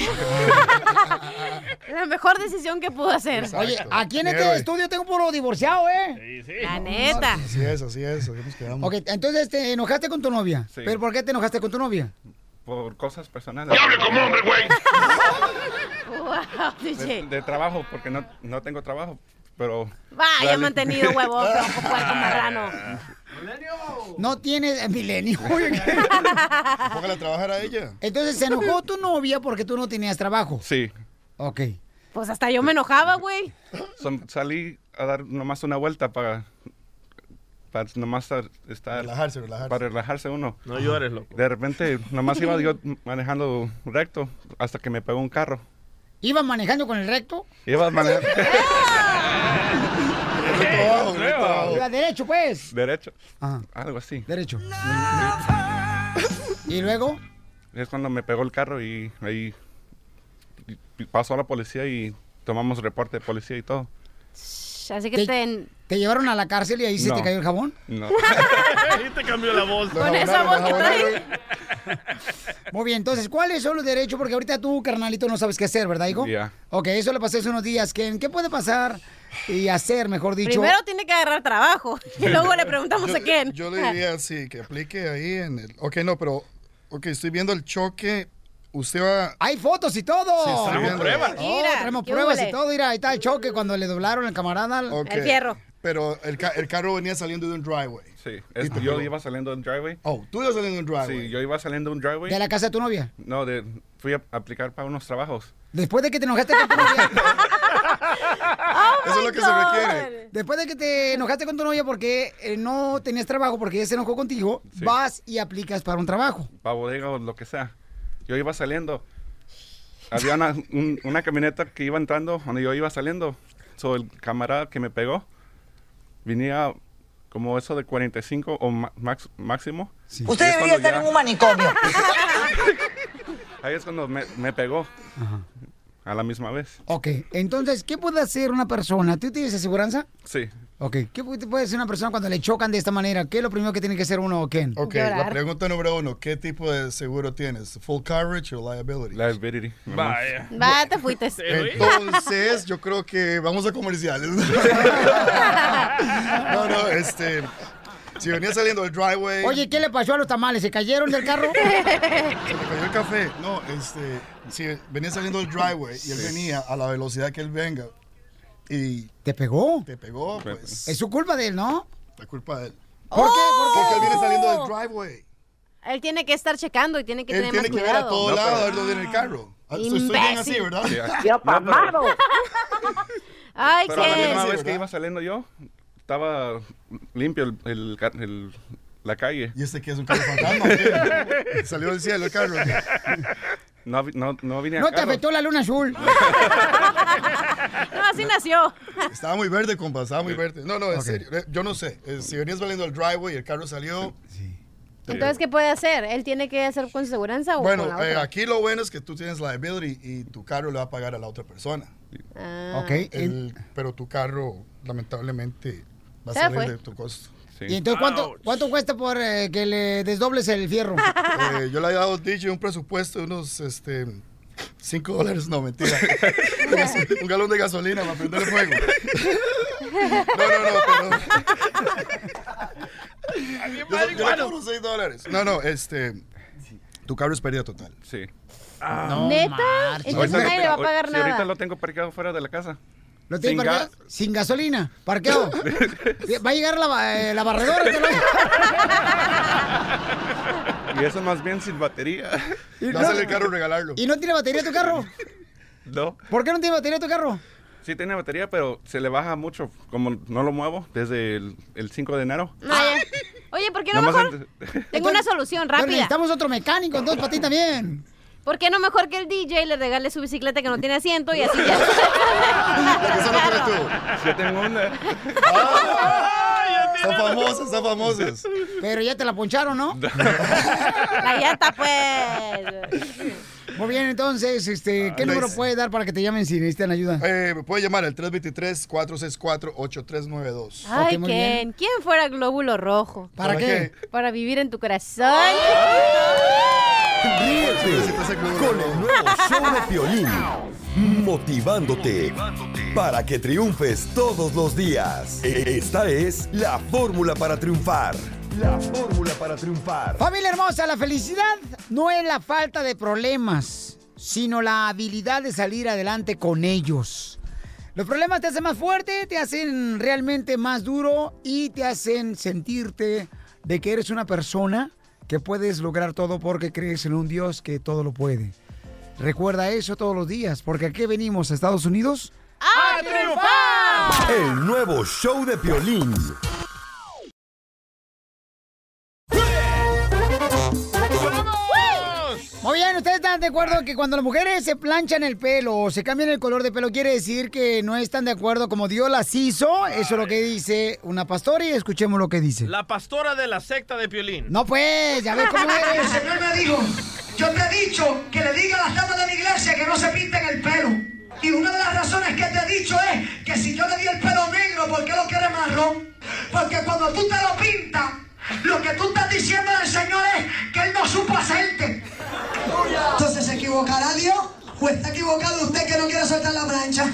La mejor decisión que pudo hacer. Oye, aquí en este estudio tengo puro divorciado, ¿eh? La neta. Así es, así es. Así nos quedamos. Ok, entonces te enojaste con tu novia. Sí. ¿Pero por qué te enojaste con tu novia? Por cosas personales. Wow, De, de trabajo, porque no, no tengo trabajo, pero... Vaya mantenido, huevón, tronco, puerco, marrano. No tienes milenio. Oye, ¿qué? Póngale a trabajar a ella. Entonces se enojó tu novia porque tú no tenías trabajo. Sí. Ok. Pues hasta yo me enojaba, güey. Son- salí a dar nomás una vuelta para... Para nomás estar... estar- Relajarse, relajarse. Para relajarse uno. No llores, loco. De repente, nomás iba yo manejando recto hasta que me pegó un carro. ¿Ibas manejando con el recto? Iba manejando Iba derecho, pues. derecho. Ajá. Algo así. Derecho. ¿Y luego? Es cuando me pegó el carro y ahí pasó la policía y tomamos reporte de policía y todo. Así que te... ¿Te llevaron a la cárcel y ahí se te cayó el jabón? No. Ahí te cambió la voz. Con esa voz que trae. Muy bien, entonces, ¿cuáles son los derechos? Porque ahorita tú, carnalito, no sabes qué hacer, ¿verdad, hijo? Ya. Ok, eso le pasé hace unos días. ¿Qué, ¿Qué puede pasar y hacer, mejor dicho? Primero tiene que agarrar trabajo. Y luego le preguntamos yo, a quién. Yo le diría así, que aplique ahí en el... Ok, no, pero... Ok, estoy viendo el choque. Usted va... Hay fotos y todo. Sí, viendo. pruebas. Oh, Mira, tenemos ¿qué pruebas huele? y todo. Mira, ahí está el choque cuando le doblaron el camarada. Ok. El fierro. Pero el, ca- el carro venía saliendo de un driveway. Sí. es- yo iba saliendo de un driveway. Oh, tú ibas saliendo de un driveway. Sí, yo iba saliendo de un driveway. ¿De la casa de tu novia? No, de, fui a aplicar para unos trabajos. Después de que te enojaste con tu novia. Eso es lo que se requiere. Después de que te enojaste con tu novia porque eh, no tenías trabajo, porque ella se enojó contigo, Sí. vas y aplicas para un trabajo. Para bodega o lo que sea. Yo iba saliendo. Había una, un- una camioneta que iba entrando donde yo iba saliendo. So, el camarada que me pegó venía como eso de 45 o ma- max- máximo. Sí. Usted debería estar ya- en un manicomio. Ahí es cuando me, me pegó. A la misma vez. Ok, entonces, ¿qué puede hacer una persona? ¿Tú tienes aseguranza? Sí. Ok, ¿qué pu- puede hacer una persona cuando le chocan de esta manera? ¿Qué es lo primero que tiene que hacer uno, Ken? Ok, Llorar. la pregunta número uno, ¿qué tipo de seguro tienes? ¿Full coverage o liability? Liability. Vaya. Va, te fuiste. Entonces, yo creo que vamos a comerciales. no, no, este. Si venía saliendo del driveway. Oye, ¿qué le pasó a los tamales? ¿Se cayeron del carro? Se me cayó el café. No, este. Si venía saliendo del driveway y él venía a la velocidad que él venga y ¿Te pegó? te pegó, pues. Es su culpa de él, ¿no? La culpa de él. ¿Por qué? ¿Por Porque qué? él viene saliendo del driveway. Él tiene que estar checando y tiene que Él tener tiene más que ver a cuidado. todos No, lados pero- a ver dónde viene el carro. Ah, Estoy, estoy bien así. ¿verdad? Sí, ¡Ya no, pero- papado! Ay, Pero a la ¿qué? misma vez que iba saliendo yo, estaba limpio el, el el- la calle. ¿Y este que es un carro fantasma? qué? Salió del cielo el carro. No, no, no vine a No te afectó la luna azul. No, así nació. Estaba muy verde, compa, estaba muy verde. No, no, en Ok. serio. eh, Yo no sé. eh, Si venías saliendo del driveway y el carro salió. Entonces, ¿qué puede hacer? ¿Él tiene que hacer con su seguranza o Bueno, con la eh, otra? aquí lo bueno es que tú tienes liability y tu carro le va a pagar a la otra persona. Ah. Ok, El- pero tu carro, lamentablemente, va a salir fue. de tu costo. Sí. ¿Y entonces cuánto, cuánto cuesta por eh, que le desdobles el fierro? Eh, yo le he dado DJ un presupuesto de unos este, 5 dólares. No, mentira. un galón de gasolina para prender el fuego. No, no, no, pero. yo, yo le cobro 6 dólares. No, no, este. Tu carro es pérdida total. Sí. ¿Neta? Entonces nadie le va a pagar si ahorita nada. lo tengo parqueado fuera de la casa. ¿Lo tiene Sin. Sin gasolina, parqueado. Va a llegar la, eh, la barredora. Y eso más bien sin batería. Y no- Dásele el carro regalarlo. ¿Y no tiene batería tu carro? No. ¿Por qué no tiene batería tu carro? Sí tiene batería, pero se le baja mucho. Como no lo muevo desde el, el 5 de enero. No, ya. Oye, ¿por qué no mejor? Tengo una solución rápida. necesitamos otro mecánico, entonces para ti también. ¿Por qué no mejor que el DJ le regale su bicicleta que no tiene asiento y así ya? Yo tengo una. Son famosos, son famosos. Pero ya te la poncharon, ¿no? La llanta, pues. Muy bien, entonces, este, ¿qué Ah, número puede dar para que te llamen si necesitan ayuda? Eh, me puede llamar al 323-464-8392. Ay, ¿quién? ¿Quién fuera glóbulo rojo? ¿Para qué? Para vivir en tu corazón. Ríete con el nuevo show de Piolín, motivándote para que triunfes todos los días. Esta es la fórmula para triunfar. La fórmula para triunfar. Familia hermosa, la felicidad no es la falta de problemas, sino la habilidad de salir adelante con ellos. Los problemas te hacen más fuerte, te hacen realmente más duro y te hacen sentirte de que eres una persona que puedes lograr todo porque crees en un Dios que todo lo puede. Recuerda eso todos los días, porque aquí venimos a Estados Unidos ¡A triunfar! El nuevo show de Piolín. Bien, ¿ustedes están de acuerdo que cuando las mujeres se planchan el pelo o se cambian el color de pelo, quiere decir que no están de acuerdo como Dios las hizo? Eso es lo que dice una pastora y escuchemos lo que dice. La pastora de la secta de Piolín. No pues, ya ves cómo El eres. Señor me dijo, yo te he dicho que le diga a las damas de la iglesia que no se pinten el pelo. Y una de las razones que te he dicho es que si yo le di el pelo negro, ¿por qué lo quieres marrón? Porque cuando tú te lo pintas, lo que tú estás diciendo al Señor es que Él no supo hacerte. Entonces, ¿se equivocará Dios? ¿O está equivocado usted que no quiere soltar la plancha?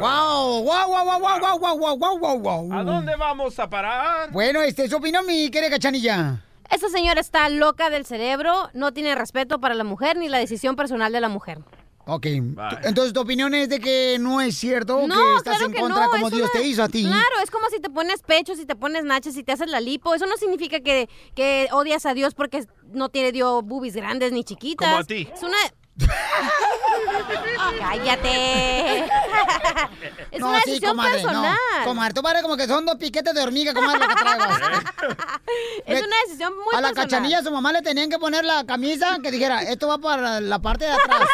¡Wow! ¡Wow, wow, wow, wow, wow, wow, wow, wow, wow, wow! ¿A dónde vamos a parar? Bueno, este, su opinión, mi querida cachanilla. Esta señora está loca del cerebro, no tiene respeto para la mujer ni la decisión personal de la mujer. Ok, entonces tu opinión es de que no es cierto No, que estás claro en que contra no, como Dios te hizo a ti. Claro, es como si te pones pechos, si te pones nachas, si te haces la lipo. Eso no significa que, que odias a Dios porque no tiene dio boobies grandes ni chiquitas. Como a ti. Es una... ¡Cállate! es no, una sí, decisión comadre, personal. no. Comadre, tú parece como que son dos piquetes de hormiga, comadre, lo que traigas. Es una decisión muy A la personal. cachanilla, a su mamá le tenían que poner la camisa que dijera, esto va para la parte de atrás.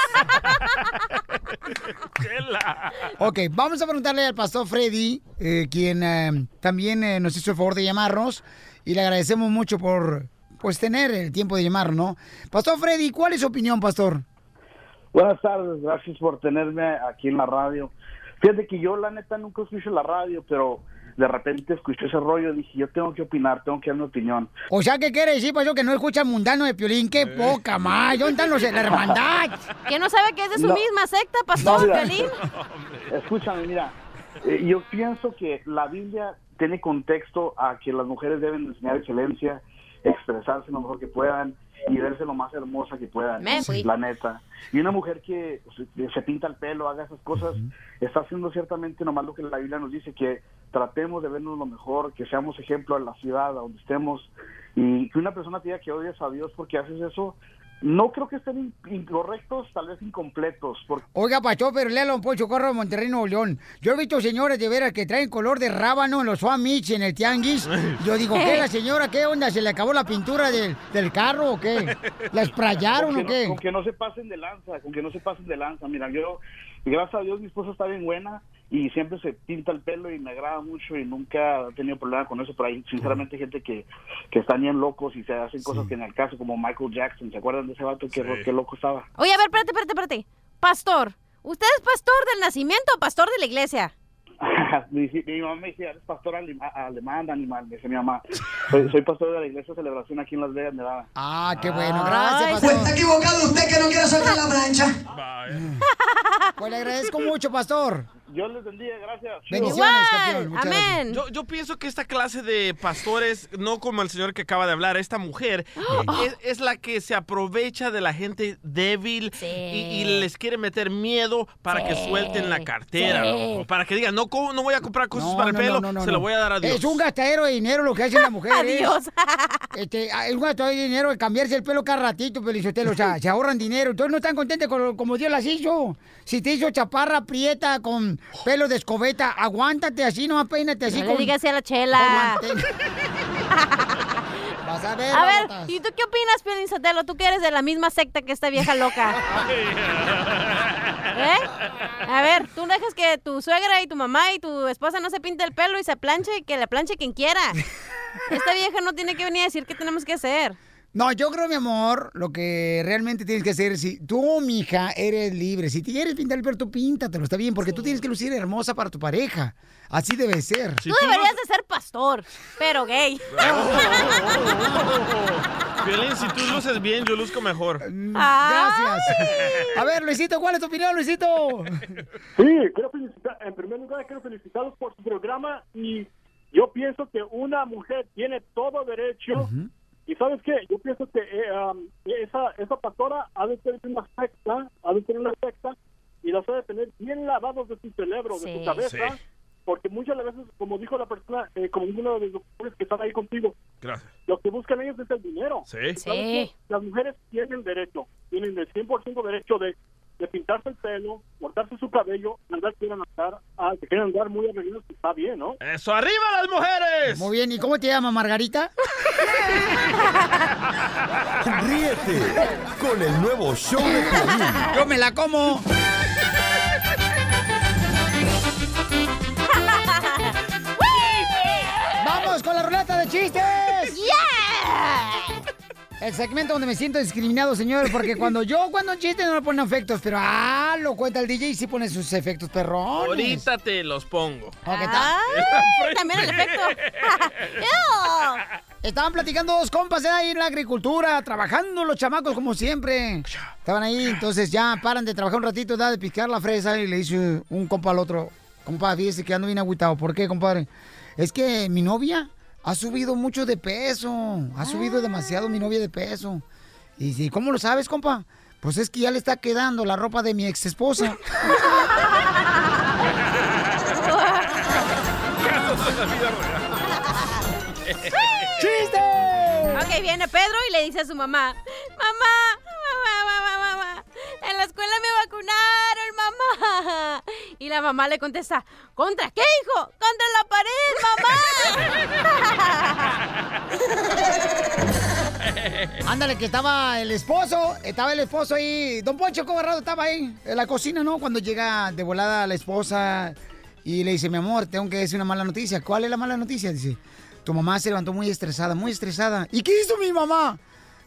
ok, vamos a preguntarle al pastor Freddy, eh, quien eh, también eh, nos hizo el favor de llamarnos, y le agradecemos mucho por pues tener el tiempo de llamar, ¿no? Pastor Freddy, ¿cuál es su opinión, pastor? Buenas tardes, gracias por tenerme aquí en la radio. Fíjate que yo la neta nunca escucho la radio, pero de repente escuché ese rollo y dije, yo tengo que opinar, tengo que dar mi opinión. O sea, ¿qué quiere decir, pastor, que no escucha mundano de Piolín? ¡Qué poca más! ¿Dónde están los de la hermandad? ¿Que no sabe que es de su No. misma secta, pastor Piolín? Escúchame, mira, eh, yo pienso que la Biblia tiene contexto a que las mujeres deben enseñar excelencia, expresarse lo mejor que puedan y verse lo más hermosa que fui. la neta. Y una mujer que se, se pinta el pelo, haga esas cosas, está haciendo ciertamente nomás lo que la Biblia nos dice, que tratemos de vernos lo mejor, que seamos ejemplo en la ciudad, a donde estemos, y que una persona te diga que odias a Dios porque haces eso, no creo que estén in- incorrectos, tal vez incompletos, porque Oiga, pastor, pero léalo un Poncho Corro de Monterrey, Nuevo León. Yo he visto señores de veras que traen color de rábano en los Swam Meets, en el tianguis. Yo digo, ¿qué la señora? ¿Qué onda? ¿Se le acabó la pintura del, del carro o qué? ¿La esprayaron o qué? no, con que no se pasen de lanza, con que no se pasen de lanza. Mira, yo, gracias a Dios, mi esposa está bien buena y siempre se pinta el pelo y me agrada mucho y nunca he tenido problema con eso. Pero hay, sinceramente, gente que, que están bien locos y se hacen cosas que en el caso, como Michael Jackson, ¿se acuerdan de ese vato? Qué, ro- qué loco estaba. Oye, a ver, espérate, espérate, espérate. Pastor, ¿usted es pastor del nacimiento o pastor de la iglesia? mi, mi mamá me decía, eres pastor alema- alemán, animal, me dice mi mamá. Soy, soy pastor de la iglesia de celebración aquí en Las Vegas, Nevada. Ah, qué bueno, gracias, ¿O está pastor. equivocado usted que no quiere soltar la plancha? Pues le agradezco mucho, pastor. Dios les bendiga, gracias. Yo, yo pienso que esta clase de pastores, no como el señor que acaba de hablar, esta mujer, ¡Oh! es, es la que se aprovecha de la gente débil y, y les quiere meter miedo para que suelten la cartera, Sí. loco, para que digan, no, ¿cómo no voy a comprar cosas No, para el no, pelo, no, no, se no. lo voy a dar a Dios. Es un gastadero de dinero lo que hace la mujer. ¿eh? Adiós. Este, es un gastadero de dinero de cambiarse el pelo cada ratito, Pelizotelo. O sea, se ahorran dinero. Entonces no están contentos con lo- como Dios las hizo. Si te hizo chaparra, prieta, con pelo de escobeta, aguántate así, no peínate así. No le con- digas así a la chela. Vas a ver, A ver. ¿y tú qué opinas, Piolín Sotelo? Tú que eres de la misma secta que esta vieja loca. ¿Eh? A ver, tú dejas que tu suegra y tu mamá y tu esposa no se pinte el pelo y se planche y que le planche quien quiera. Esta vieja no tiene que venir a decir qué tenemos que hacer. No, yo creo, mi amor, lo que realmente tienes que hacer, si tú, mija, eres libre, si te quieres pintar el pelo, tú píntatelo, está bien, porque tú tienes que lucir hermosa para tu pareja. Así debe ser. tú deberías de ser pastor, pero gay. Violín, si tú luces bien, yo luzco mejor. Gracias. A ver, Luisito, ¿cuál es tu opinión, Luisito? Sí, quiero felicitar, en primer lugar quiero felicitarlos por su programa y yo pienso que una mujer tiene todo derecho y sabes qué, yo pienso que eh, um, esa, esa pastora ha de tener una secta, ha de tener una secta y las ha de tener bien lavados de su cerebro, de su cabeza, Sí. porque muchas veces, como dijo la persona, eh, como uno de los doctores que están ahí contigo, Gracias. lo que buscan ellos es el dinero. Sí. Las mujeres tienen derecho, tienen el 100% derecho de, de pintarse el pelo, cortarse su cabello, andar, quieran andar, ah, que quieran andar muy arreglados, está bien, ¿no? ¡Eso, arriba las mujeres! Muy bien, ¿y cómo te llamas, Margarita? Ríete con el nuevo show de Piolín. Yo me la como. El segmento donde me siento discriminado, señor, porque cuando yo cuando un chiste no le ponen efectos, pero ah, lo cuenta el DJ y sí pone sus efectos perrones. Ahorita te los pongo. Oh, ¿qué tal? Ay, también el efecto. Estaban platicando dos compas eh, ahí en la agricultura, trabajando los chamacos como siempre. Estaban ahí, entonces ya paran de trabajar un ratito, da de picar la fresa y le dice un compa al otro, compa, fíjese que ando bien agüitado. ¿Por qué, compadre? Es que mi novia ha subido mucho de peso, ha subido demasiado mi novia de peso. Y dice, ¿cómo lo sabes, compa? Pues es que ya le está quedando la ropa de mi ex esposa. ¡Chiste! Ok, viene Pedro y le dice a su mamá, mamá, mamá, mamá, mamá, en la escuela me vacunaron, mamá. Y la mamá le contesta, ¿contra qué, hijo? ¡Contra la pared, mamá! Ándale, que estaba el esposo, estaba el esposo ahí. Don Poncho Cobarrado estaba ahí, en la cocina, ¿no? Cuando llega de volada la esposa y le dice, mi amor, tengo que decir una mala noticia. ¿Cuál es la mala noticia? Dice, tu mamá se levantó muy estresada, muy estresada. ¿Y qué hizo mi mamá?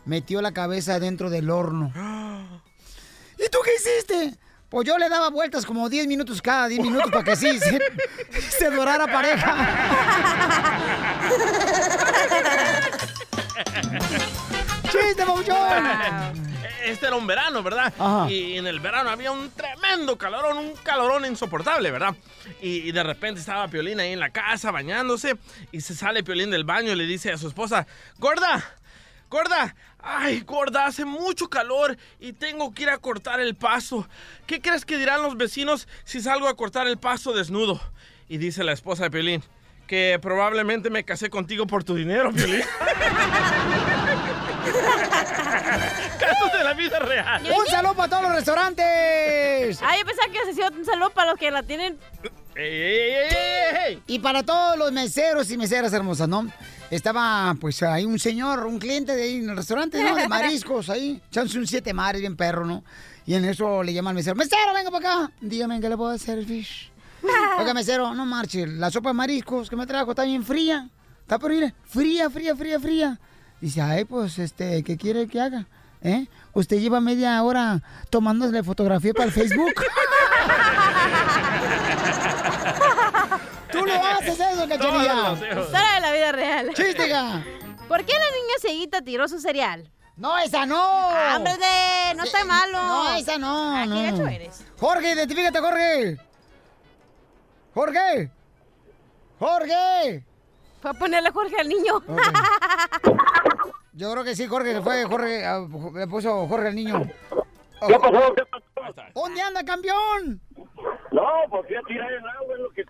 Metió la cabeza dentro del horno. ¿Y tú qué hiciste? Pues yo le daba vueltas como 10 minutos cada 10 minutos para que sí se, se dorara pareja. ¡Chiste, Pauchón! Este era un verano, ¿verdad? Ajá. Y en el verano había un tremendo calorón, un calorón insoportable, ¿verdad? Y, y de repente estaba Piolín ahí en la casa bañándose y se sale Piolín del baño y le dice a su esposa, gorda, gorda, ay, gorda, hace mucho calor y tengo que ir a cortar el pasto. ¿Qué crees que dirán los vecinos si salgo a cortar el pasto desnudo? Y dice la esposa de Piolín, que probablemente me casé contigo por tu dinero, Piolín. Casos de la vida real. ¡Un saludo para todos los restaurantes! Ay, yo pensaba que se un saludo para los que la tienen. Y para todos los meseros y meseras hermosas, ¿no? Estaba, pues, ahí un señor, un cliente de ahí en el restaurante, ¿no? De mariscos, ahí. Echándose un siete mares bien perro, ¿no? Y en eso le llama al mesero, ¡Mesero, venga para acá! Dígame, ¿qué le puedo hacer, fish? Oiga, mesero, no marche, la sopa de mariscos que me trajo está bien fría. Está por ir, fría, fría, fría, fría. Dice, ay, pues, este, ¿qué quiere que haga? ¿Eh? Usted lleva media hora tomándole fotografía para el Facebook. Tú no haces eso, cachanilla. Historia de la vida real. Chístega. ¿Por qué la niña ceguita tiró su cereal? No, esa no. Ah, hombre, de... no está malo. No, esa no. Ah, no. qué gacho eres. Jorge, identifícate, Jorge. ¡Jorge! ¡Jorge! Fue a ponerle Jorge al niño. Yo creo que sí, Jorge se fue. Jorge ah, le puso Jorge al niño. ¿Qué pasó? ¿Qué pasó? ¿Dónde anda, campeón? No, pues fui a tirar el agua en lo que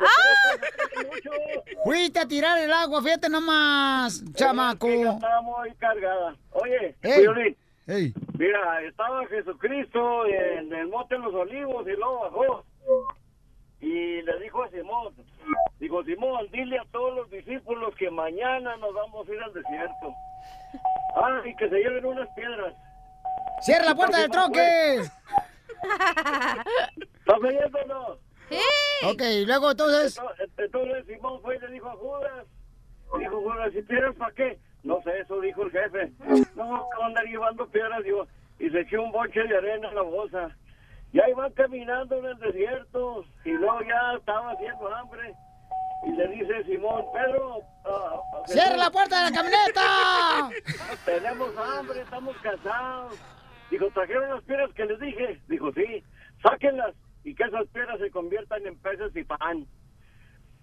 Fuiste a tirar el agua, fíjate nomás, chamaco. Estaba muy cargada. Oye, Ey. Piolín, Ey. mira, estaba Jesucristo en el monte de los olivos y luego bajó. Y le dijo a Simón, digo, Simón, dile a todos los discípulos que mañana nos vamos a ir al desierto. Ah, y que se lleven unas piedras. ¡Cierra la puerta del troque! ¿Estás oyendo no? Ok, y luego entonces. Entonces, entonces Simón fue y le dijo a Judas, dijo Judas, ¿y piedras para qué? No sé, eso dijo el jefe. No, que van a andar llevando piedras, digo, y se echó un bonche de arena en la bolsa. Y ahí van caminando en el desierto, y luego ya estaba haciendo hambre. Y le dice Simón, Pedro, ah, ¡Cierra la puerta de la camioneta! tenemos hambre, estamos cansados. Dijo, ¿trajeron las piedras que les dije? Dijo, sí, sáquenlas y que esas piedras se conviertan en peces y pan.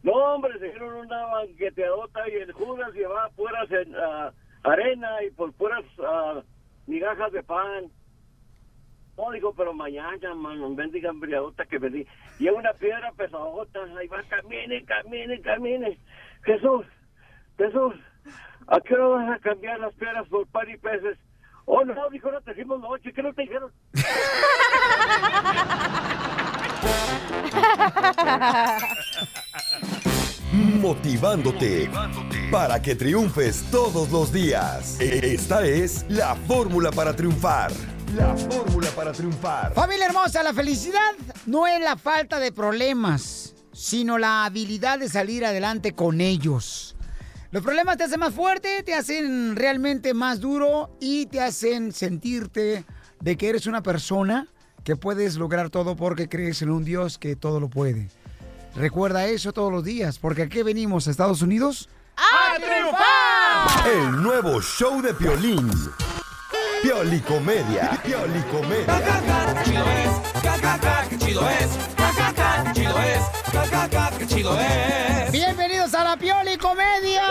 No, hombre, se dieron una banqueteadota y el Judas llevaba puras en, ah, arena y por puras ah, migajas de pan. No, digo, pero mañana, mano, bendiga embriagota que me di. Y una piedra pesadota, ahí va, camine, camine, camine. Jesús, Jesús, ¿a qué hora vas a cambiar las piedras por pan y peces? Oh, no, dijo, no te decimos noche, ¿qué no te dijeron? Motivándote para que triunfes todos los días. Esta es la fórmula para triunfar. La fórmula para triunfar. Familia hermosa, la felicidad no es la falta de problemas, sino la habilidad de salir adelante con ellos. Los problemas te hacen más fuerte, te hacen realmente más duro y te hacen sentirte de que eres una persona que puedes lograr todo porque crees en un Dios que todo lo puede. Recuerda eso todos los días, porque aquí venimos a Estados Unidos ¡A triunfar! El nuevo show de Piolín. Piolicomedia. Piolicomedia. chido es! ¡Ja, ja, ja! ¡Qué chido es! ¡Ja, ja, ja! ¡Qué chido es! ¡Ja, ja, ja! ¡Qué chido es! Bienvenidos a la Pioli Comedia.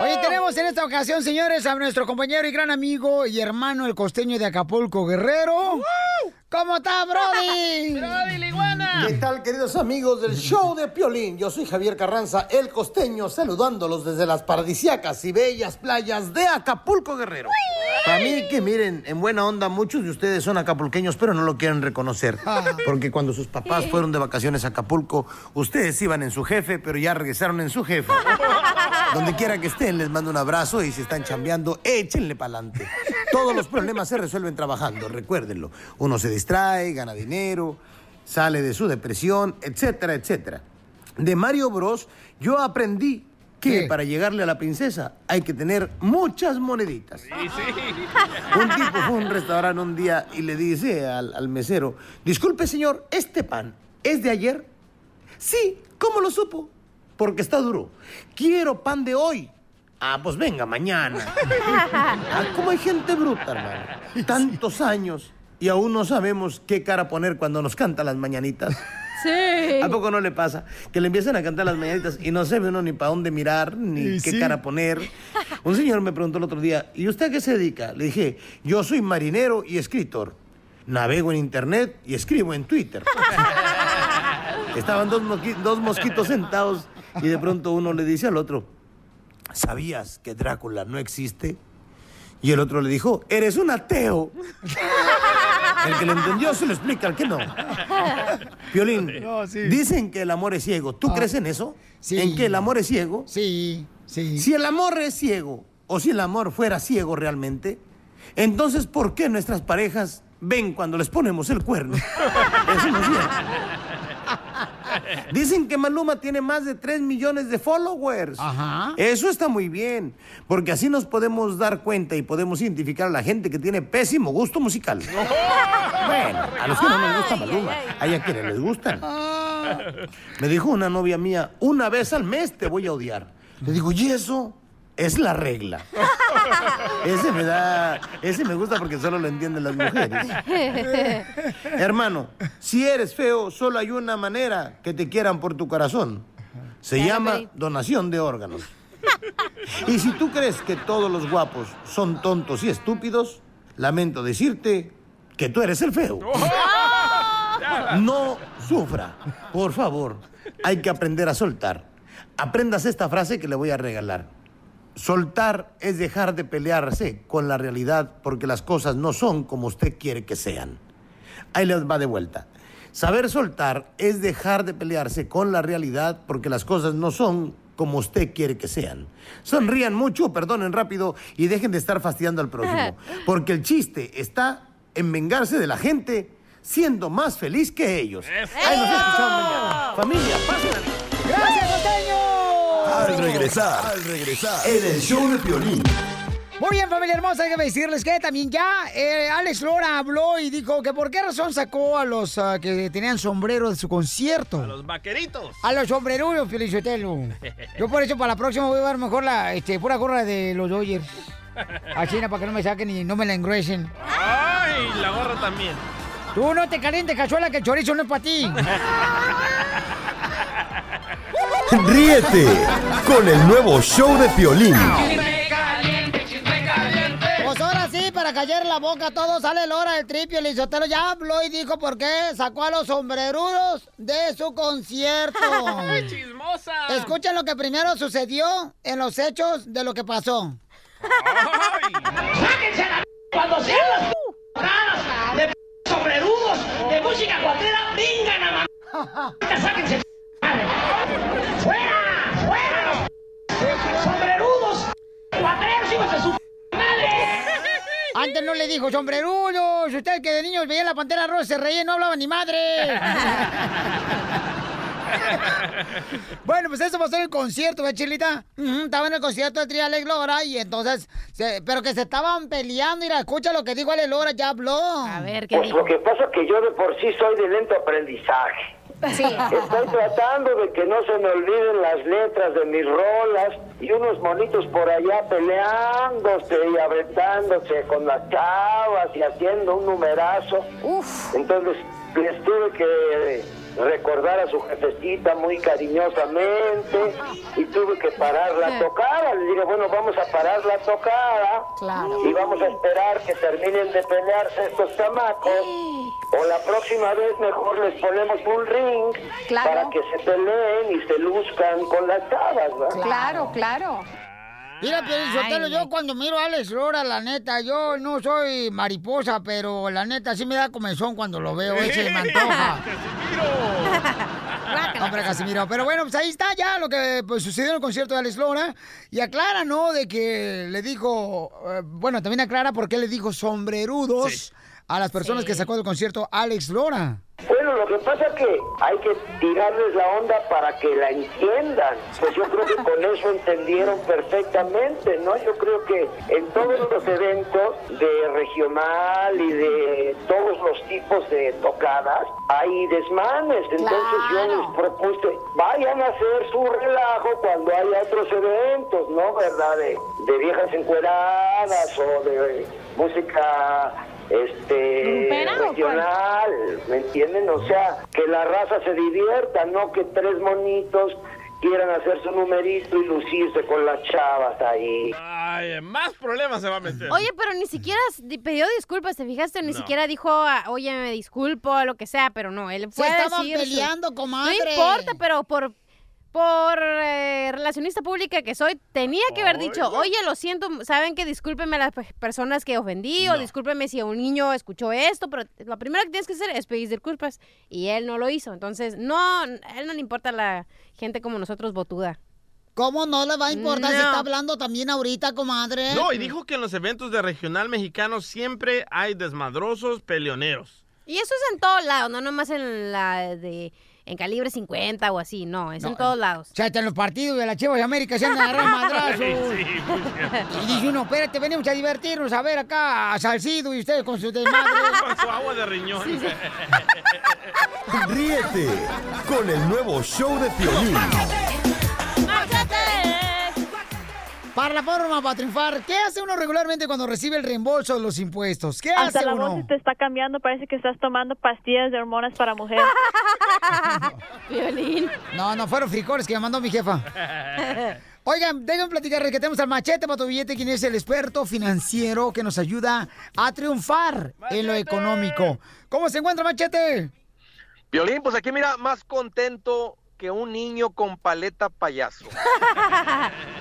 Oye, tenemos en esta ocasión, señores, a nuestro compañero y gran amigo y hermano, el costeño de Acapulco, Guerrero. ¿Cómo está, Brody? ¡Brody, la iguana! ¿Qué tal, queridos amigos del show de Piolín? Yo soy Javier Carranza, el costeño, saludándolos desde las paradisiacas y bellas playas de Acapulco, Guerrero. Para mí, que miren, en buena onda, muchos de ustedes son acapulqueños, pero no lo quieren reconocer. Porque cuando sus papás fueron de vacaciones a Acapulco, ustedes iban en su jefe, pero ya regresaron en su jefe. Donde quiera que estén, les mando un abrazo y si están chambeando, échenle pa'lante. Todos los problemas se resuelven trabajando, recuérdenlo. Uno se distrae, gana dinero, sale de su depresión, etcétera, etcétera. De Mario Bros, yo aprendí que para llegarle a la princesa hay que tener muchas moneditas. Un tipo fue a un restaurante un día y le dice al, al mesero, disculpe señor, ¿este pan es de ayer? Sí, ¿cómo lo supo? Porque está duro. Quiero pan de hoy. Ah, pues venga, mañana. Ah, ¿Cómo hay gente bruta, hermano? Tantos años y aún no sabemos qué cara poner cuando nos canta las mañanitas. Sí. ¿A poco no le pasa? Que le empiezan a cantar las mañanitas y no sabe uno ni para dónde mirar, ni Sí, qué sí. cara poner. Un señor me preguntó el otro día, ¿y usted a qué se dedica? Le dije, yo soy marinero y escritor. Navego en internet y escribo en Twitter. Estaban dos, mosqui- dos mosquitos sentados y de pronto uno le dice al otro, ¿sabías que Drácula no existe? Y el otro le dijo, eres un ateo. El que le entendió se lo explica, al que no. Violín, dicen que el amor es ciego. ¿Tú crees en eso? ¿En que el amor es ciego? Sí, sí. Si el amor es ciego, o si el amor fuera ciego realmente, entonces ¿por qué nuestras parejas ven cuando les ponemos el cuerno? Eso no es cierto. Dicen que Maluma tiene más de 3 millones de followers. Ajá. Eso está muy bien, porque así nos podemos dar cuenta y podemos identificar a la gente que tiene pésimo gusto musical. Bueno, a los que no nos gusta Maluma, hay a quienes les gustan. Me dijo una novia mía, una vez al mes te voy a odiar. Le digo, ¿y eso? Es la regla. Ese me da, ese me gusta porque solo lo entienden las mujeres. Hermano, si eres feo, solo hay una manera que te quieran por tu corazón. Se llama donación de órganos. Y si tú crees que todos los guapos son tontos y estúpidos, lamento decirte que tú eres el feo. No sufra, por favor. Hay que aprender a soltar. Aprendas esta frase que le voy a regalar. Soltar es dejar de pelearse con la realidad porque las cosas no son como usted quiere que sean. Ahí les va de vuelta. Saber soltar es dejar de pelearse con la realidad porque las cosas no son como usted quiere que sean. Sonrían mucho, perdonen rápido y dejen de estar fastidiando al próximo. Porque el chiste está en vengarse de la gente siendo más feliz que ellos. Ahí nos escuchamos mañana. Familia, pásenla. ¡Gracias, costeño! Al regresar, al regresar, en el show de Piolín. Muy bien, familia hermosa, déjame decirles que también ya eh, Alex Lora habló y dijo que por qué razón sacó a los ah, que tenían sombrero de su concierto. Los vaqueritos. A los sombrerudos, Felicitelo. Yo por eso para la próxima voy a llevar mejor la este, pura gorra de los Dodgers. A China para que no me saquen y no me la engruesen. Ay, la gorra también. Tú no te calientes, cachuela, que el chorizo no es para ti. Ríete con el nuevo show de Piolín. Pues ahora sí, para callar la boca a todos, sale el hora del tripio. El Isotelo ya habló y dijo por qué sacó a los sombrerudos de su concierto. ¡Chismosa! Escuchen lo que primero sucedió en los hechos de lo que pasó. ¡Sáquense la cuando sean las caras de sombrerudos de música cuatrera, vengan a mamá. ¡Sáquense! ¡Fuera! ¡Fuera! ¡Sombrerudos! ¡Cuatreros, hijos de su madre! Antes no le dijo sombrerudos. Usted que de niños veía la pantera rosa se reía y no hablaba ni madre. bueno, pues eso pasó en el concierto, ¿verdad, Chilita? Estaba en el concierto de Tri Alex Lora y entonces, se- pero que se estaban peleando. Mira, escucha lo que dijo Alex Lora, ya habló. A ver, Pues lo que pasa es que yo de por sí soy de lento aprendizaje. Sí. Estoy tratando de que no se me olviden las letras de mis rolas y unos monitos por allá peleándose y apretándose con las chavas y haciendo un numerazo. Entonces les tuve que recordar a su jefecita muy cariñosamente y tuve que parar la tocada. Le dije, bueno, vamos a parar la tocada y vamos a esperar que terminen de pelearse estos chamacos. O la próxima vez mejor les ponemos un ring Claro. para que se peleen y se luzcan con las chavas, ¿verdad? Claro, claro. Mira, Piolín Sotelo, yo cuando miro a Alex Lora, la neta, yo no soy mariposa, pero la neta sí me da comezón cuando lo veo, ese me antoja. Hombre, Casimiro. Pero bueno, pues ahí está ya lo que pues, sucedió en el concierto de Alex Lora. Y aclara, ¿no? De que le dijo, eh, bueno, también aclara por qué le dijo sombrerudos a las personas que sacó del concierto Alex Lora. Bueno, lo que pasa es que hay que tirarles la onda para que la entiendan. Pues yo creo que con eso entendieron perfectamente, ¿no? Yo creo que en todos los eventos de regional y de todos los tipos de tocadas hay desmanes. Entonces yo les propuse, vayan a hacer su relajo cuando haya otros eventos, ¿no? ¿Verdad? De, de viejas encueradas o de música este regional, ¿me entienden? O sea, que la raza se divierta, no que tres monitos quieran hacer su numerito y lucirse con las chavas ahí. Ay, más problemas se va a meter. Oye, pero ni siquiera di- pidió disculpas, ¿te fijaste? Ni No. siquiera dijo, ah, oye, me disculpo, o lo que sea, pero no, él fue a estaban decir peleando, comadre. No importa, pero por por eh, relacionista pública que soy, tenía que haber dicho, oye, lo siento, saben que discúlpenme a las pe- personas que ofendí, o discúlpenme si un niño escuchó esto, pero lo primero que tienes que hacer es pedir disculpas, y él no lo hizo, entonces, no, a él no le importa la gente como nosotros, botuda. ¿Cómo no le va a importar si No. está hablando también ahorita, comadre? No, y dijo que en los eventos de regional mexicano siempre hay desmadrosos peleoneros. Y eso es en todos lados, no nomás en la de en calibre 50 o así, no, es en todos lados. O sea, hasta en los partidos de la Chivas de América se andan agarrando madrazos. Y dice uno, espérate, venimos a divertirnos, a ver acá, a Salcido y ustedes con su desmadre. Con su agua de riñón. Ríete con el nuevo show de Piolín. Para la forma para triunfar, ¿qué hace uno regularmente cuando recibe el reembolso de los impuestos? ¿Qué Hasta hace la uno? voz se te está cambiando, parece que estás tomando pastillas de hormonas para mujer. Violín. No, no, fueron frijoles que me mandó mi jefa. Oigan, déjenme platicar que tenemos al Machete para tu billete, quien es el experto financiero que nos ayuda a triunfar en lo económico. ¿Cómo se encuentra, Machete? Violín, pues aquí mira, más contento que un niño con paleta payaso.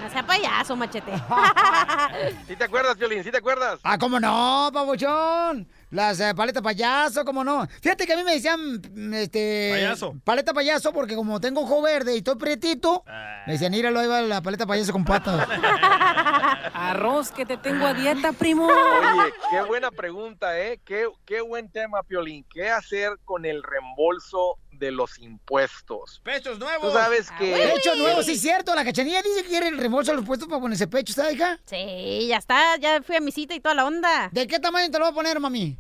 No sea payaso, machete. ¿Sí te acuerdas, Violín? ¿Sí te acuerdas? Ah, ¿cómo no, pabuchón? Las eh, paletas payaso, ¿cómo no? Fíjate que a mí me decían, mm, este... Payaso. Paleta payaso porque como tengo ojo verde y estoy prietito, me decían, míralo, ahí va la paleta payaso con patas. Arroz, que te tengo a dieta, primo. Oye, qué buena pregunta, ¿eh? Qué, qué buen tema, Piolín. ¿Qué hacer con el reembolso de los impuestos? Pechos Tú nuevos. sabes que... Pecho nuevo, sí es cierto. La cachanilla dice que quiere el reembolso de los puestos para ponerse pecho, ¿está, hija? Sí, ya está, ya fui a mi cita y toda la onda. ¿De qué tamaño te lo voy a poner, mami?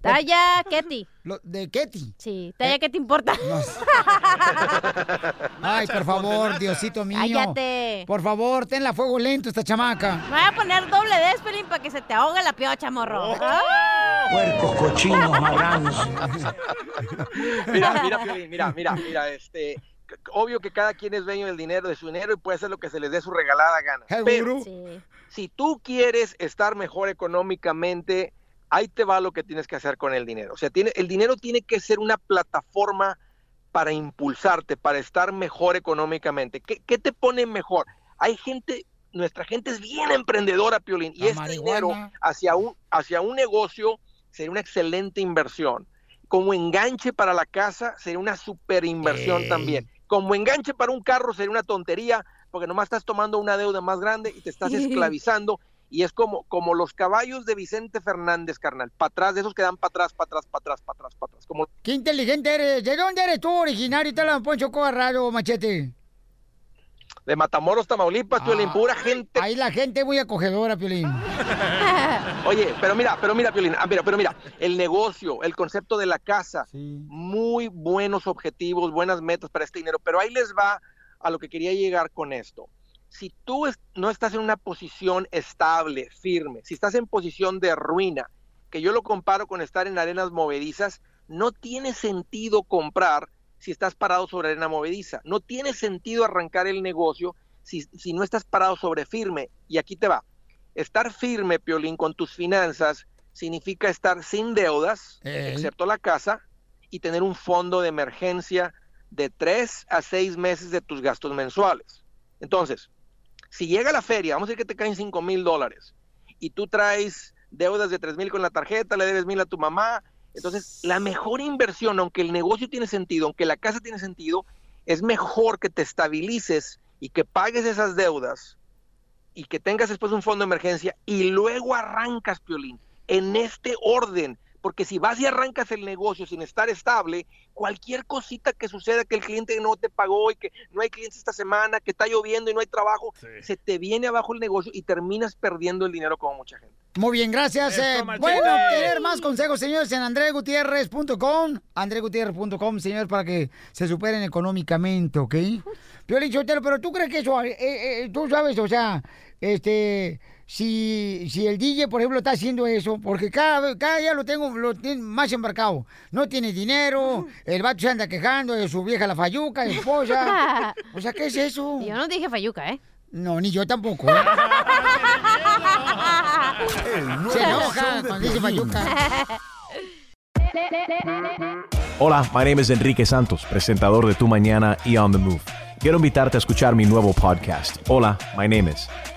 Talla Ketty. Lo- ¿De Ketty? Sí, talla ¿qué te importa? Ay, por favor, Diosito mío. Cállate. Por favor, tenla a fuego lento esta chamaca. Me voy a poner doble de Espelín para que se te ahogue la piocha, morro. Oh. Puercos, cochinos, marranos. Mira, mira, Piolín, mira, mira, mira, este... Obvio que cada quien es dueño del dinero, de su dinero y puede hacer lo que se les dé su regalada gana. Pero si tú quieres estar mejor económicamente, ahí te va lo que tienes que hacer con el dinero. O sea, tiene, el dinero tiene que ser una plataforma para impulsarte, para estar mejor económicamente. ¿Qué, qué te pone mejor? Hay gente, nuestra gente es bien emprendedora, Piolín, y este dinero hacia un, hacia un negocio sería una excelente inversión. Como enganche para la casa sería una super inversión Ey. también. Como enganche para un carro sería una tontería, porque nomás estás tomando una deuda más grande y te estás esclavizando. Y es como, como los caballos de Vicente Fernández, carnal, para atrás, de esos que dan para atrás, para atrás, para atrás, para atrás, para atrás. Como Qué inteligente eres. ¿De dónde eres tú originario? Te la Poncho Raro, machete. de Matamoros, Tamaulipas, Piolín, pura gente. Ahí la gente muy acogedora, Piolín. Oye, pero mira, pero mira, Piolín, ah, mira, pero mira, el negocio, el concepto de la casa, muy buenos objetivos, buenas metas para este dinero, pero ahí les va a lo que quería llegar con esto. Si tú no estás en una posición estable, firme, si estás en posición de ruina, que yo lo comparo con estar en arenas movedizas, no tiene sentido comprar si estás parado sobre arena movediza. No tiene sentido arrancar el negocio si, si no estás parado sobre firme. Y aquí te va. Estar firme, Piolín, con tus finanzas significa estar sin deudas, excepto la casa, y tener un fondo de emergencia de tres a seis meses de tus gastos mensuales. Entonces, si llega la feria, vamos a decir que te caen cinco mil dólares, y tú traes deudas de tres mil con la tarjeta, le debes mil a tu mamá, entonces la mejor inversión, aunque el negocio tiene sentido, aunque la casa tiene sentido, es mejor que te estabilices y que pagues esas deudas y que tengas después un fondo de emergencia y luego arrancas, Piolín, en este orden. Porque si vas y arrancas el negocio sin estar estable, cualquier cosita que suceda, que el cliente no te pagó y que no hay clientes esta semana, que está lloviendo y no hay trabajo, se te viene abajo el negocio y terminas perdiendo el dinero como mucha gente. Muy bien, gracias. Eh, bueno, tener más consejos, señores, en andregutierrez.com. andregutierrez.com, señores, para que se superen económicamente, ¿ok? Piolín Sotelo, pero tú crees que eso, eh, eh, tú sabes, o sea, este, si, si el DJ, por ejemplo, está haciendo eso, porque cada, cada día lo tengo lo tiene más embarcado. No tiene dinero, el vato se anda quejando de su vieja la fayuca, esposa. O sea, ¿qué es eso? Yo no dije fayuca, ¿eh? No, ni yo tampoco. ¿eh? Se enoja cuando dice fayuca. Hola, my name is Enrique Santos, presentador de Tu Mañana y On the Move. Quiero invitarte a escuchar mi nuevo podcast, Hola, my name is,